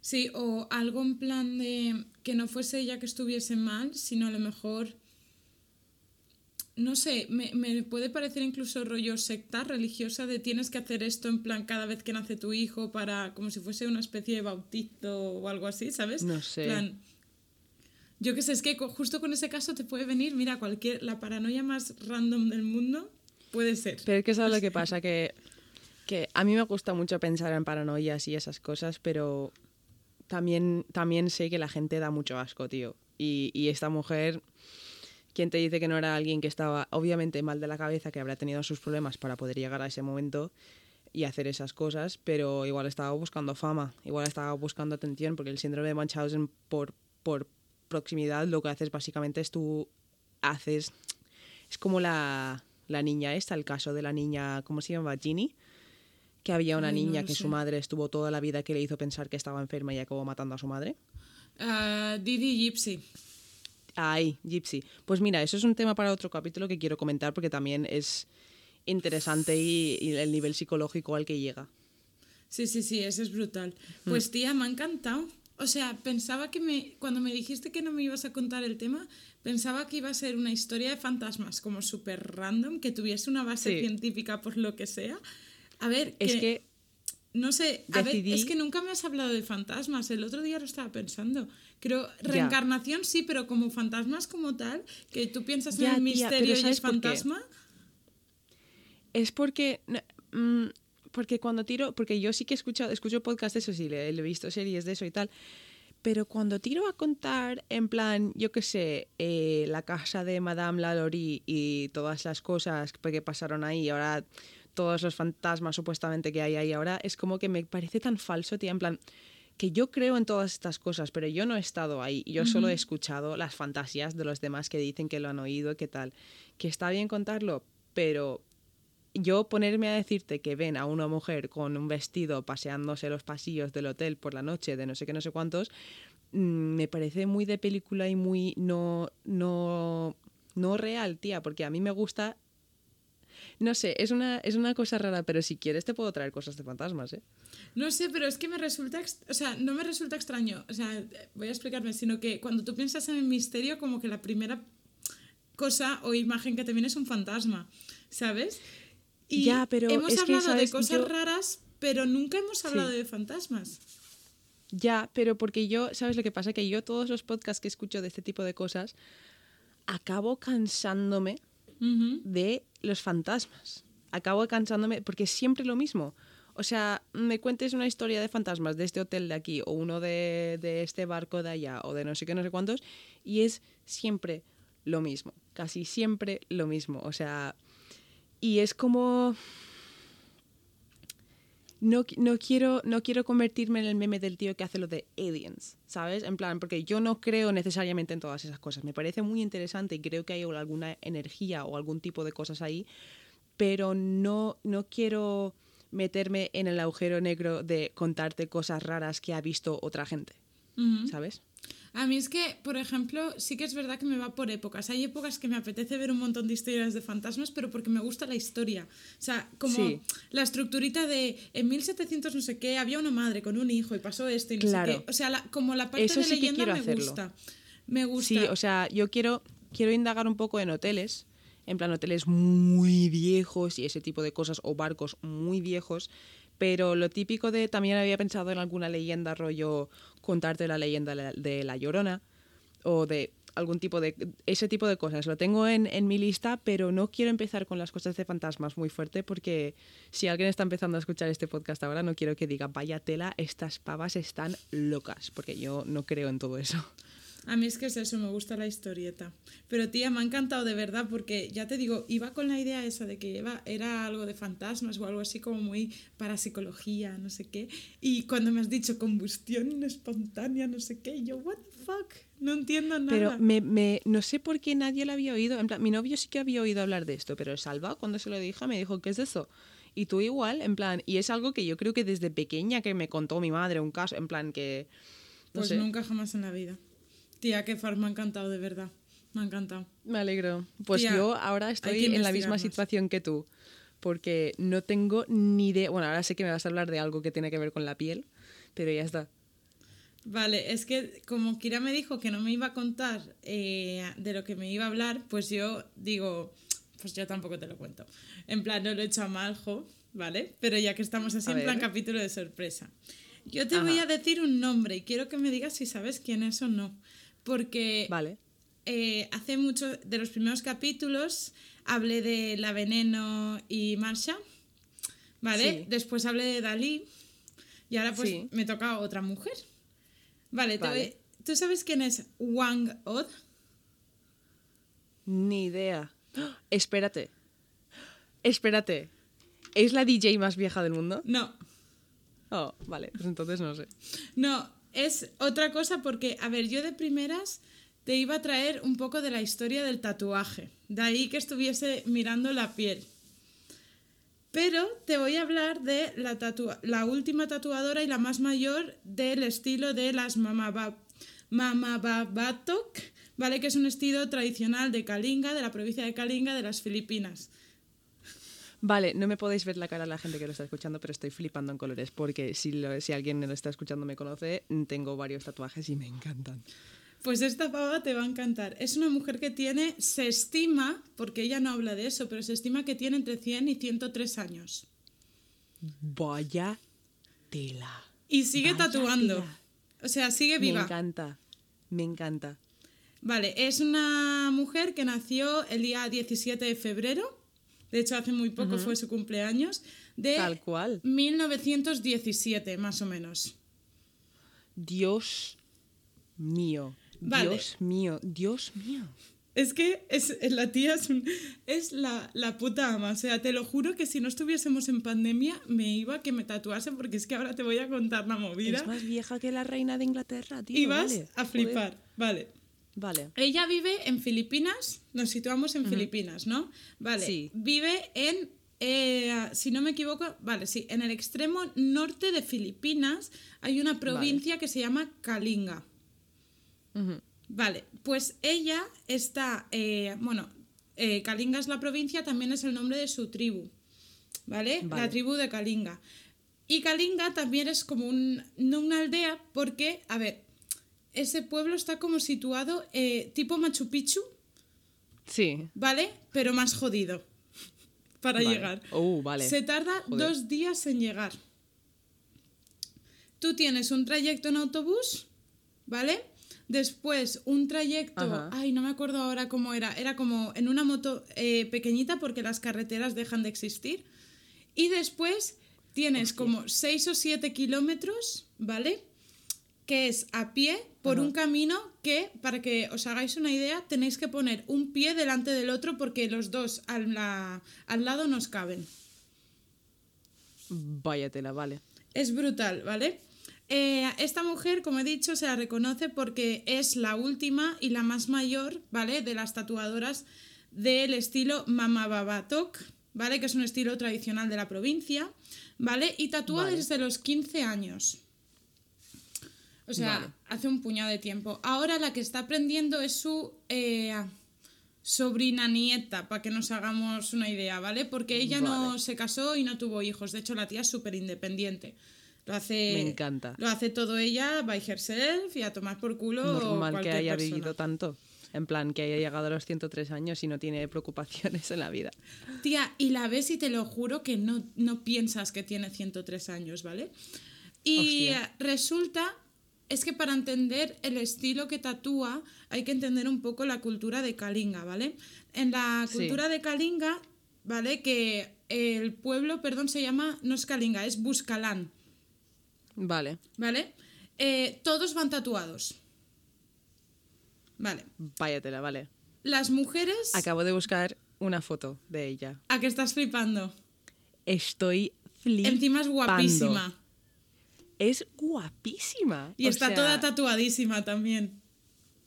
Sí, o algo en plan de que no fuese ella que estuviese mal, sino a lo mejor, no sé, me, me puede parecer incluso rollo secta religiosa de tienes que hacer esto en plan cada vez que nace tu hijo para como si fuese una especie de bautizo o algo así, ¿sabes? No sé. Plan, yo qué sé, es que justo con ese caso te puede venir, mira, cualquier, la paranoia más random del mundo puede ser. Pero es que sabes lo que pasa, que, que a mí me gusta mucho pensar en paranoias y esas cosas, pero también, también sé que la gente da mucho asco, tío. Y, y esta mujer, ¿quién te dice que no era alguien que estaba obviamente mal de la cabeza, que habrá tenido sus problemas para poder llegar a ese momento y hacer esas cosas, pero igual estaba buscando fama, igual estaba buscando atención, porque el síndrome de Munchausen por, por proximidad lo que haces básicamente es tú haces... Es como la, la niña esta, el caso de la niña, ¿cómo se llama? Ginny que había una Ay, niña que sé. su madre estuvo toda la vida que le hizo pensar que estaba enferma y acabó matando a su madre. Ah, Didi Gypsy. Ahí, Gypsy. Pues mira, eso es un tema para otro capítulo que quiero comentar porque también es interesante y, y el nivel psicológico al que llega. Sí, sí, sí, eso es brutal. Pues tía, me ha encantado. O sea, pensaba que me, cuando me dijiste que no me ibas a contar el tema, pensaba que iba a ser una historia de fantasmas, como súper random, que tuviese una base Sí. científica por lo que sea. A ver, Es que no sé, a ver, es que nunca me has hablado de fantasmas. El otro día lo estaba pensando. Creo, Ya. reencarnación sí, pero como fantasmas como tal, que tú piensas Ya, en el tía, misterio y ¿sabes es fantasma. es porque mm, porque cuando tiro porque yo sí que escucho escucho podcast de eso sí le, le he visto series de eso y tal pero cuando tiro a contar en plan yo qué sé eh, la casa de Madame Lalaurie y todas las cosas que pasaron ahí ahora todos los fantasmas supuestamente que hay ahí ahora es como que me parece tan falso tía en plan que yo creo en todas estas cosas, pero yo no he estado ahí. Yo solo he escuchado las fantasías de los demás que dicen que lo han oído, que tal. Que está bien contarlo, pero yo ponerme a decirte que ven a una mujer con un vestido paseándose los pasillos del hotel por la noche de no sé qué, no sé cuántos, mm, me parece muy de película y muy no, no, no real, tía, porque a mí me gusta... No sé, es una, es una cosa rara, pero si quieres te puedo traer cosas de fantasmas, ¿eh? No sé, pero es que me resulta, o sea, no me resulta extraño, o sea, voy a explicarme, sino que cuando tú piensas en el misterio, como que la primera cosa o imagen que te viene es un fantasma, ¿sabes? Y Ya, pero hemos es que, hablado de cosas Yo- raras, pero nunca hemos hablado Sí. de fantasmas. Ya, pero porque yo, ¿sabes lo que pasa? Que yo todos los podcasts que escucho de este tipo de cosas, acabo cansándome de los fantasmas. Acabo cansándome porque es siempre lo mismo. O sea, me cuentes una historia de fantasmas de este hotel de aquí o uno de, de este barco de allá o de no sé qué, no sé cuántos, y es siempre lo mismo. Casi siempre lo mismo. O sea, y es como... No, no, quiero, no quiero convertirme en el meme del tío que hace lo de aliens, ¿sabes? En plan, porque yo no creo necesariamente en todas esas cosas. Me parece muy interesante y creo que hay alguna energía o algún tipo de cosas ahí, pero no, no quiero meterme en el agujero negro de contarte cosas raras que ha visto otra gente. ¿sabes? A mí es que, por ejemplo, sí que es verdad que me va por épocas. Hay épocas que me apetece ver un montón de historias de fantasmas, pero porque me gusta la historia. O sea, como Sí. la estructurita de en 1700 no sé qué, había una madre con un hijo y pasó esto y no Claro. sé qué. O sea, la- como la parte Eso de sí que leyenda me hacerlo. gusta. Me gusta. Sí, o sea, yo quiero, quiero indagar un poco en hoteles, en plan hoteles muy viejos y ese tipo de cosas, o barcos muy viejos, pero lo típico de, también había pensado en alguna leyenda, rollo contarte la leyenda de la- Llorona, o de algún tipo de, ese tipo de cosas. Lo tengo en, en mi lista, pero no quiero empezar con las cosas de fantasmas muy fuerte, porque si alguien está empezando a escuchar este podcast ahora, no quiero que diga, vaya tela, estas pavas están locas, porque yo no creo en todo eso. A mí es que es eso, me gusta la historieta. Pero tía, me ha encantado de verdad porque ya te digo, iba con la idea esa de que iba, era algo de fantasmas o algo así como muy parapsicología, no sé qué. Y cuando me has dicho combustión espontánea, no sé qué, yo, what the fuck, no entiendo nada. Pero me, me- no sé por qué nadie lo había oído. En plan, mi novio sí que había oído hablar de esto, pero Salva, cuando se lo dije, me dijo, ¿qué es eso? Y tú igual, en plan, y es algo que yo creo que desde pequeña que me contó mi madre, un caso, en plan que... No pues sé, nunca jamás en la vida. Tía, que far, me ha encantado de verdad. Me ha encantado. me alegro. Pues Tía, yo ahora estoy en la misma situación que tú, porque no tengo ni idea... Bueno, ahora sé que me vas a hablar de algo que tiene que ver con la piel, pero ya está. Vale, es que como Kira me dijo que no me iba a contar eh, de lo que me iba a hablar, pues yo digo, pues yo tampoco te lo cuento. En plan, no lo he hecho a maljo, ¿vale? Pero ya que estamos así, A en plan capítulo de sorpresa. Yo te Ajá. voy a decir un nombre y quiero que me digas si sabes quién es o no. Porque Vale. eh, hace mucho de los primeros capítulos hablé de La Veneno y Marsha, ¿vale? Sí. Después hablé de Dalí y ahora pues Sí. me toca otra mujer. Vale, te Vale. voy- ¿tú sabes quién es Wang Od? Ni idea. ¡Ah! Espérate. Espérate. ¿Es la DJ más vieja del mundo? No, Oh, vale, pues entonces no sé. no, es otra cosa porque, a ver, yo de primeras te iba a traer un poco de la historia del tatuaje, de ahí que estuviese mirando la piel. Pero te voy a hablar de la, la última tatuadora y la más mayor del estilo de las Mamaba- Mamababatok, ¿vale? Que es un estilo tradicional de Kalinga, de la provincia de Kalinga, de las Filipinas. Vale, no me podéis ver la cara a la gente que lo está escuchando, pero estoy flipando en colores porque si, lo- si alguien me lo está escuchando me conoce, tengo varios tatuajes y me encantan. Pues esta pava te va a encantar. Es una mujer que tiene, se estima, porque ella no habla de eso, pero se estima que tiene entre 100 y 103 años. Vaya tela. Y sigue Vaya tatuando. tela. O sea, sigue Me viva. encanta. Me encanta. Vale, es una mujer que nació el día 17 de febrero. De hecho, hace muy poco fue su cumpleaños. De Tal cual. 1917, más o menos. Dios mío. Vale. Dios mío. Dios mío. Es que es, la tía es, un- es la, la puta ama. O sea, te lo juro que si no estuviésemos en pandemia, me iba a que me tatuase, porque es que ahora te voy a contar la movida. Es más vieja que la reina de Inglaterra, tío. y vas vale. a Joder. flipar. Vale. Vale. Ella vive en Filipinas, nos situamos en Filipinas, ¿no? Vale. Sí. Vive en, eh, si no me equivoco, vale, sí, en el extremo norte de Filipinas hay una provincia que se llama Kalinga. Vale, pues ella está, eh, bueno, eh, Kalinga es la provincia, también es el nombre de su tribu, ¿vale? Vale. La tribu de Kalinga. Y Kalinga también es como un, no una aldea, porque, a ver, ese pueblo está como situado eh, tipo Machu Picchu, Sí. ¿vale? Pero más jodido para Vale. llegar. Oh, vale. Se tarda Joder. dos días en llegar. Tú tienes un trayecto en autobús, ¿vale? Después un trayecto, Ajá. ay, no me acuerdo ahora cómo era, era como en una moto eh, pequeñita porque las carreteras dejan de existir. Y después tienes como 6 o 7 kilómetros, ¿vale? Que es a pie por Ajá. un camino que, para que os hagáis una idea, tenéis que poner un pie delante del otro porque los dos al, la- al lado nos caben. Vaya tela, vale. Es brutal, ¿vale? Eh, esta mujer, como he dicho, se la reconoce porque es la última y la más mayor, ¿vale? De las tatuadoras del estilo Mamababatok, ¿vale? Que es un estilo tradicional de la provincia, ¿vale? Y tatúa Vale. desde los 15 años. O sea, Vale. hace un puñado de tiempo. Ahora la que está aprendiendo es su eh, sobrina nieta, para que nos hagamos una idea, ¿vale? Porque ella no Vale. se casó y no tuvo hijos. De hecho, la tía es súper independiente. Lo hace, Me encanta. Lo hace todo ella by herself y a tomar por culo Normal que haya persona. vivido tanto. En plan, que haya llegado a los 103 años y no tiene preocupaciones en la vida. Tía, y la ves y te lo juro que no, no piensas que tiene 103 años, ¿vale? Y Hostia. resulta, es que para entender el estilo que tatúa hay que entender un poco la cultura de Kalinga, ¿vale? En la Sí. cultura de Kalinga, ¿vale? Que el pueblo, perdón, se llama, no es Kalinga, es Buscalán, Vale. ¿vale? Eh, todos van tatuados. Vale. Váyatela, vale. Las mujeres... Acabo de buscar una foto de ella. ¿A qué estás flipando? Estoy flipando. Encima es guapísima. Es guapísima. Y O está sea, toda tatuadísima también.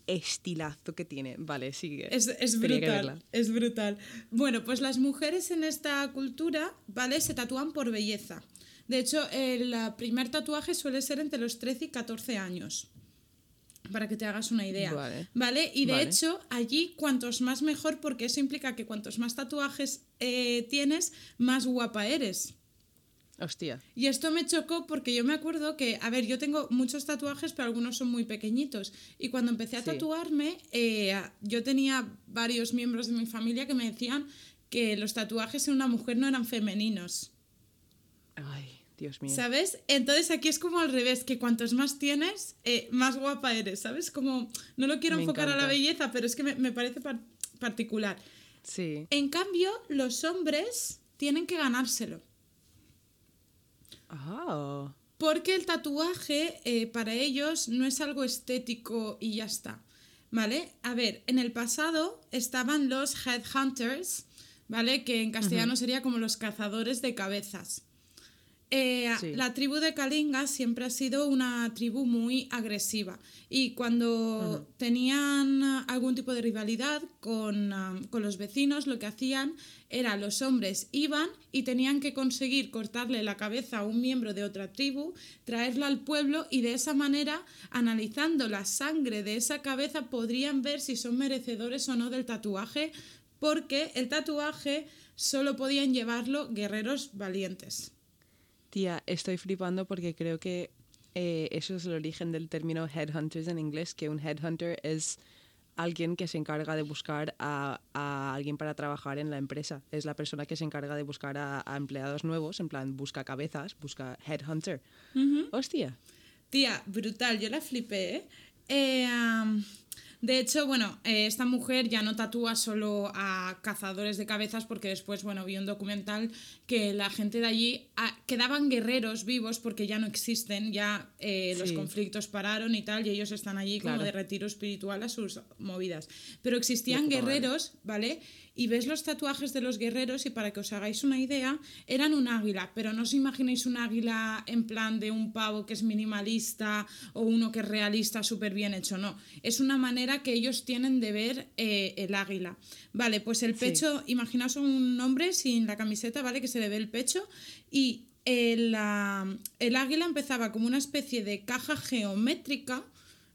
estilazo que tiene. Vale, sigue. Es, brutal. Es brutal. Bueno, pues las mujeres en esta cultura, ¿vale? Se tatúan por belleza. De hecho, el primer tatuaje suele ser entre los 13 y 14 años. Para que te hagas una idea. Vale. Y de Vale. hecho, allí cuantos más mejor, porque eso implica que cuantos más tatuajes eh, tienes, más guapa eres. Hostia. Y esto me chocó porque yo me acuerdo que, a ver, yo tengo muchos tatuajes, pero algunos son muy pequeñitos. Y cuando empecé a Sí. tatuarme, eh, yo tenía varios miembros de mi familia que me decían que los tatuajes en una mujer no eran femeninos. Ay, Dios mío. ¿Sabes? Entonces aquí es como al revés, que cuantos más tienes, eh, más guapa eres, ¿sabes? Como, no lo quiero Me enfocar a la belleza, pero es que me, me parece par- particular. Sí. En cambio, los hombres tienen que ganárselo. Porque el tatuaje eh, para ellos no es algo estético y ya está. ¿Vale? A ver, en el pasado estaban los headhunters, ¿vale? Que en castellano sería como los cazadores de cabezas. Eh, Sí. La tribu de Kalinga siempre ha sido una tribu muy agresiva y cuando tenían algún tipo de rivalidad con, con los vecinos, lo que hacían era los hombres iban y tenían que conseguir cortarle la cabeza a un miembro de otra tribu, traerla al pueblo y de esa manera, analizando la sangre de esa cabeza, podrían ver si son merecedores o no del tatuaje, porque el tatuaje solo podían llevarlo guerreros valientes. Tía, estoy flipando porque creo que eh, eso es el origen del término headhunters en inglés, que un headhunter es alguien que se encarga de buscar a, a alguien para trabajar en la empresa. Es la persona que se encarga de buscar a, a empleados nuevos, en plan, busca cabezas, busca headhunter. Hostia. Tía, brutal, yo la flipé, ¿eh? Eh, de hecho, bueno, eh, esta mujer ya no tatúa solo a cazadores de cabezas porque después, bueno, vi un documental que la gente de allí ah, quedaban guerreros vivos porque ya no existen, ya eh, los conflictos pararon y tal, y ellos están allí como de retiro espiritual a sus movidas. Pero existían guerreros, ¿vale? Y ves los tatuajes de los guerreros y para que os hagáis una idea, eran un águila, pero no os imaginéis un águila en plan de un pavo que es minimalista o uno que es realista, súper bien hecho, no. Es una manera que ellos tienen de ver eh, el águila. Vale, pues el Sí. pecho, imaginaos un hombre sin la camiseta, ¿vale? Que se le ve el pecho y el, el águila empezaba como una especie de caja geométrica,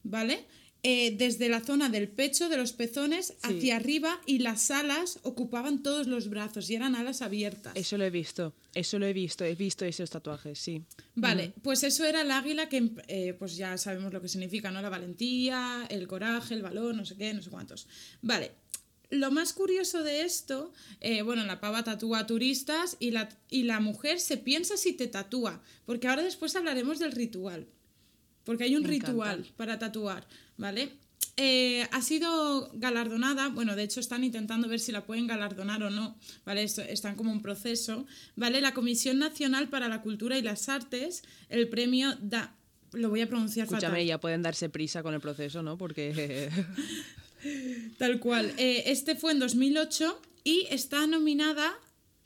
¿vale? Eh, desde la zona del pecho de los pezones hacia arriba y las alas ocupaban todos los brazos y eran alas abiertas. Eso lo he visto. Eso lo he visto. He visto esos tatuajes, sí. Vale, pues eso era el águila que eh, pues ya sabemos lo que significa, ¿no? La valentía, el coraje, el valor, no sé qué, no sé cuántos. Vale. Lo más curioso de esto, eh, bueno, la pava tatúa a turistas y la, y la mujer se piensa si te tatúa, porque ahora después hablaremos del ritual, porque hay un Me encanta. ritual para tatuar, ¿vale? Eh, ha sido galardonada, bueno, de hecho están intentando ver si la pueden galardonar o no, ¿vale? Esto, están como un proceso, ¿vale? La Comisión Nacional para la Cultura y las Artes, el premio da... Lo voy a pronunciar Escúchame, fatal. ya pueden darse prisa con el proceso, ¿no? Porque... Tal cual. Eh, este fue en 2008 y está nominada,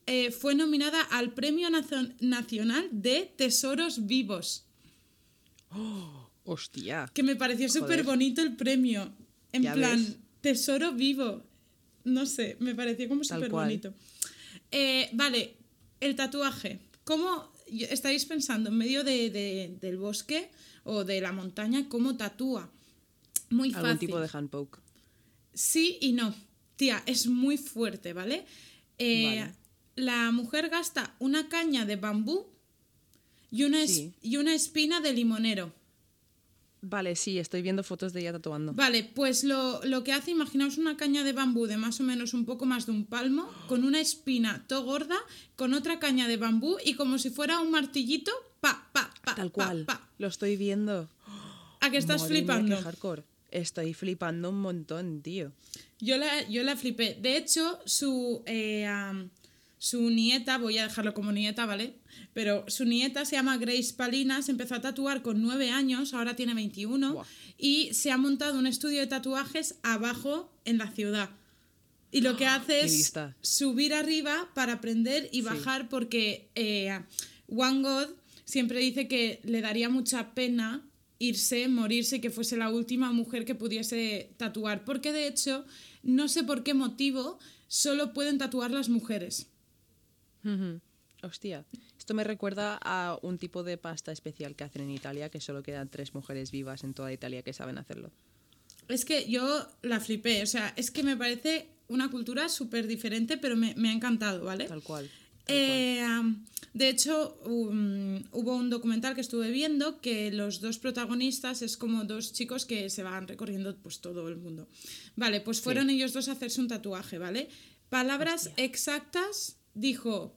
eh, fue nominada al Premio Nazo- Nacional de Tesoros Vivos, Hostia. que me pareció súper bonito el premio. En plan, ves. Tesoro Vivo. No sé, me pareció como súper bonito. Eh, vale, el tatuaje. ¿Cómo estáis pensando en medio de- de- del bosque o de la montaña cómo tatúa? Muy fácil. Algún tipo de handpoke. Sí y no. Tía, es muy fuerte, ¿vale? Eh, Vale. La mujer gasta una caña de bambú y una, Sí. y una espina de limonero. Vale, sí, estoy viendo fotos de ella tatuando. Vale, pues lo, lo que hace, imaginaos una caña de bambú de más o menos un poco más de un palmo, con una espina to gorda, con otra caña de bambú y como si fuera un martillito, pa, pa, pa, Tal cual. pa. Lo estoy viendo. ¿A que estás Madre flipando? qué hardcore. Estoy flipando un montón, tío. Yo la, yo la flipé. De hecho, su, eh, su nieta, voy a dejarlo como nieta, ¿vale? Pero su nieta se llama Grace Palina, se empezó a tatuar con 9 años, ahora tiene 21, Buah. y se ha montado un estudio de tatuajes abajo en la ciudad. Y lo que hace qué es subir arriba para aprender y bajar porque eh, One God siempre dice que le daría mucha pena irse, morirse y que fuese la última mujer que pudiese tatuar. Porque de hecho, no sé por qué motivo, solo pueden tatuar las mujeres. Hostia, esto me recuerda a un tipo de pasta especial que hacen en Italia, que solo quedan tres mujeres vivas en toda Italia que saben hacerlo. Es que yo la flipé, o sea, es que me parece una cultura súper diferente, pero me, me ha encantado, ¿vale? Tal cual. Eh, de hecho, um, hubo un documental que estuve viendo que los dos protagonistas es como dos chicos que se van recorriendo pues todo el mundo. Vale, pues fueron ellos dos a hacerse un tatuaje, ¿vale? Palabras exactas, dijo,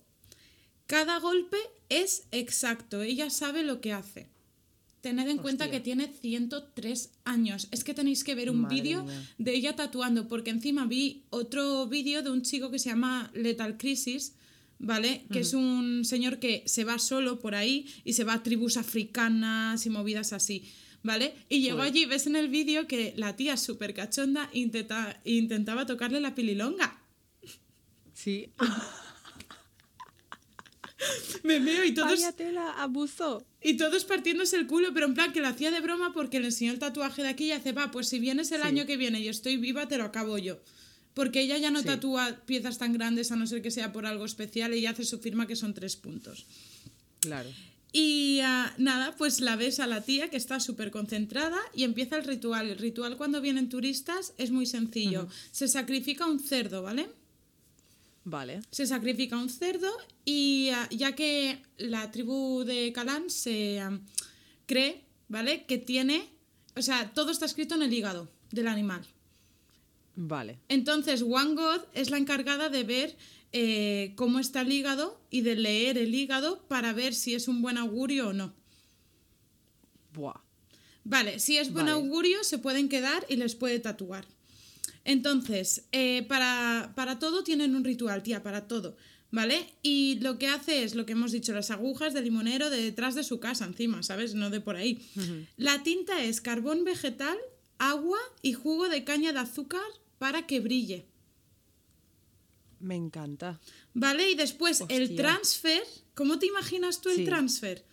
cada golpe es exacto, ella sabe lo que hace. Tened en cuenta que tiene 103 años. Es que tenéis que ver un vídeo de ella tatuando, porque encima vi otro vídeo de un chico que se llama Lethal Crisis, ¿vale? Que es un señor que se va solo por ahí y se va a tribus africanas y movidas así, ¿vale? Y llegó allí, ves en el vídeo que la tía súper cachonda intenta- intentaba tocarle la pililonga. Sí. Me veo y todos, Vaya tela, abusó. y todos partiéndose el culo, pero en plan que lo hacía de broma porque le enseñó el tatuaje de aquí y hace, va, pues si vienes el Sí. año que viene y estoy viva, te lo acabo yo. Porque ella ya no Sí. tatúa piezas tan grandes a no ser que sea por algo especial, ella hace su firma que son tres puntos. Claro. Y ah, nada, pues la ves a la tía que está súper concentrada y empieza el ritual. El ritual cuando vienen turistas es muy sencillo. Se sacrifica un cerdo, ¿vale? Vale. Se sacrifica un cerdo y ah, ya que la tribu de Calán se ah, cree, ¿vale? Que tiene, o sea, todo está escrito en el hígado del animal. Vale. Entonces, One God es la encargada de ver eh, cómo está el hígado y de leer el hígado para ver si es un buen augurio o no. Buah. Vale, si es buen Vale. augurio, se pueden quedar y les puede tatuar. Entonces, eh, para, para todo tienen un ritual, tía, para todo. ¿Vale? Y lo que hace es lo que hemos dicho, las agujas de limonero de detrás de su casa, encima, ¿sabes? No de por ahí. La tinta es carbón vegetal, agua y jugo de caña de azúcar para que brille. Me encanta. ¿Vale? Y después el transfer, ¿cómo te imaginas tú el Sí. transfer?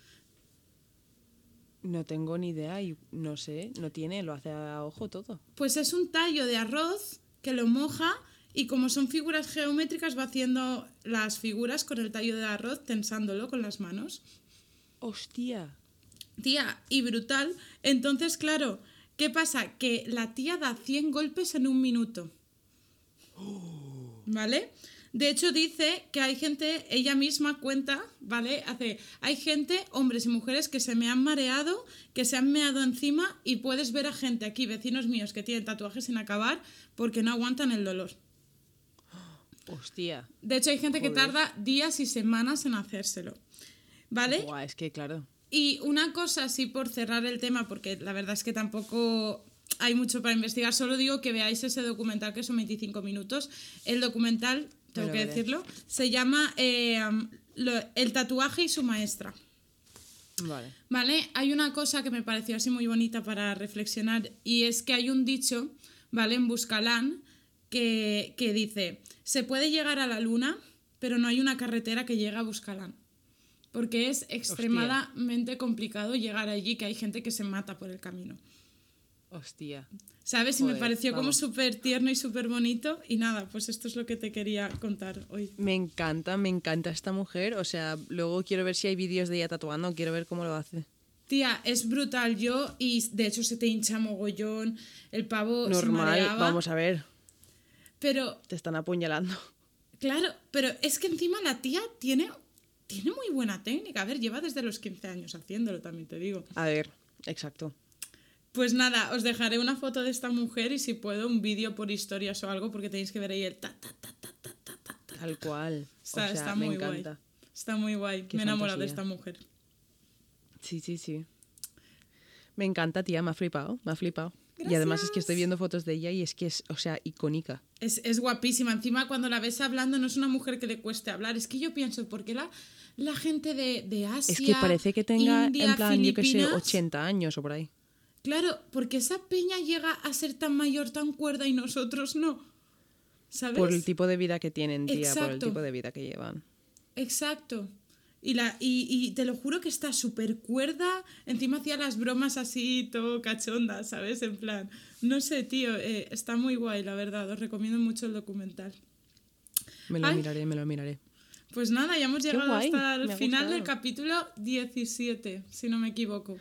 No tengo ni idea y no sé, no tiene, lo hace a ojo todo. Pues es un tallo de arroz que lo moja y como son figuras geométricas va haciendo las figuras con el tallo de arroz tensándolo con las manos. Hostia. Tía, y brutal. Entonces, claro, ¿qué pasa? Que la tía da 100 golpes en un minuto. ¿Vale? De hecho, dice que hay gente, ella misma cuenta, ¿vale? Hace, hay gente, hombres y mujeres, que se me han mareado, que se han meado encima y puedes ver a gente aquí, vecinos míos, que tienen tatuajes sin acabar porque no aguantan el dolor. Hostia. De hecho, hay gente que tarda días y semanas en hacérselo. ¿Vale? Buah, es que claro. Y una cosa así por cerrar el tema, porque la verdad es que tampoco hay mucho para investigar, solo digo que veáis ese documental que son 25 minutos. El documental, tengo que veré. decirlo, se llama eh, lo- El tatuaje y su maestra. Vale. ¿Vale? Hay una cosa que me pareció así muy bonita para reflexionar y es que hay un dicho, ¿vale? En Buscalán que, que dice, se puede llegar a la luna, pero no hay una carretera que llegue a Buscalán. Porque es extremadamente complicado llegar allí, que hay gente que se mata por el camino. Hostia. ¿Sabes? Y me Joder, pareció como súper tierno y súper bonito. Y nada, pues esto es lo que te quería contar hoy. Me encanta, me encanta esta mujer. O sea, luego quiero ver si hay vídeos de ella tatuando, quiero ver cómo lo hace. Tía, es brutal yo y de hecho se te hincha mogollón, el pavo se Normal, vamos a ver. Pero, Te están apuñalando. claro, pero es que encima la tía tiene, tiene muy buena técnica. A ver, lleva desde los 15 años haciéndolo, también te digo. A ver, exacto. Pues nada, os dejaré una foto de esta mujer y si puedo un vídeo por historias o algo porque tenéis que ver ahí el ta ta ta ta ta ta ta. ta. Tal cual. Está, o sea, está me muy encanta. guay. Está muy guay. Qué Me he enamorado de esta mujer. Sí, sí, sí. Me encanta, tía, me ha flipado, me ha flipado. Y además es que Gracias. estoy viendo fotos de ella y es que es, o sea, icónica. Es, es guapísima. Encima, cuando la ves hablando, no es una mujer que le cueste hablar. Es que yo pienso, ¿por qué la, la gente de, de Asia. Es que parece que tenga, India, en plan, yo que sé, Filipinas- 80 años o por ahí. Claro, porque esa peña llega a ser tan mayor, tan cuerda y nosotros no. ¿Sabes? Por el tipo de vida que tienen, tía, por el Exacto. tipo de vida que llevan. Exacto. Y, la, y, y te lo juro que está súper cuerda. Encima hacía las bromas así, todo cachonda, ¿sabes? En plan, no sé, tío, eh, está muy guay, la verdad. Os recomiendo mucho el documental. Me lo Ay. miraré, me lo miraré. Pues nada, ya hemos llegado hasta el final del gustado. capítulo 17, si no me equivoco.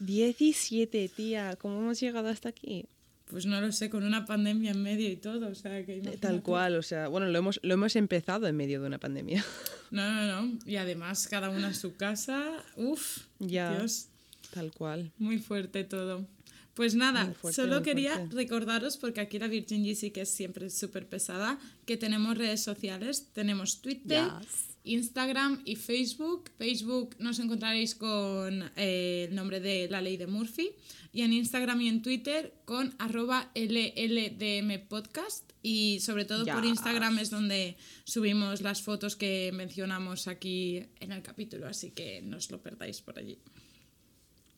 17, tía, ¿cómo hemos llegado hasta aquí? Pues no lo sé, con una pandemia en medio y todo, o sea que Eh, imagínate. Tal cual, o sea, bueno, lo hemos, lo hemos empezado en medio de una pandemia. No, no, no. Y además cada una en su casa. Uf, Ya. Dios. Tal cual. Muy fuerte todo. Pues nada, fuerte, solo quería recordaros, porque aquí la Virgin G sí que es siempre súper pesada, que tenemos redes sociales, tenemos Twitter, Yes. Instagram y Facebook. Facebook nos encontraréis con eh, el nombre de la ley de Murphy y en Instagram y en Twitter con arroba LLDM podcast y sobre todo por. Instagram es donde subimos las fotos que mencionamos aquí en el capítulo, así que no os lo perdáis por allí.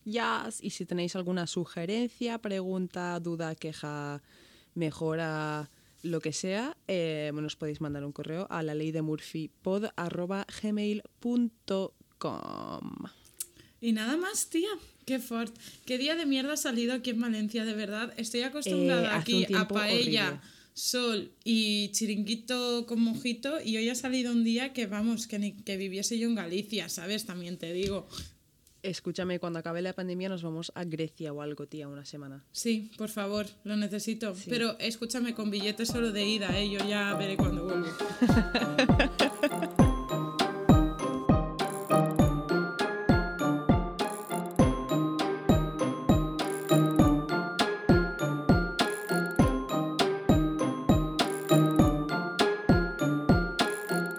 Yes. Y si tenéis alguna sugerencia, pregunta, duda, queja, mejora, lo que sea, eh, nos podéis mandar un correo a la ley de Murphy gmail.com. Y nada más, tía. Qué fort. Qué día de mierda ha salido aquí en Valencia, de verdad. Estoy acostumbrada Eh, aquí a paella, horrible. sol y chiringuito con mojito. Y hoy ha salido un día que, vamos, que, ni que viviese yo en Galicia, ¿sabes? También te digo. Escúchame, cuando acabe la pandemia nos vamos a Grecia o algo, tía, una semana. Sí, por favor, lo necesito. Pero escúchame, con billetes solo de ida, ¿eh? Yo ya veré cuando vuelvo.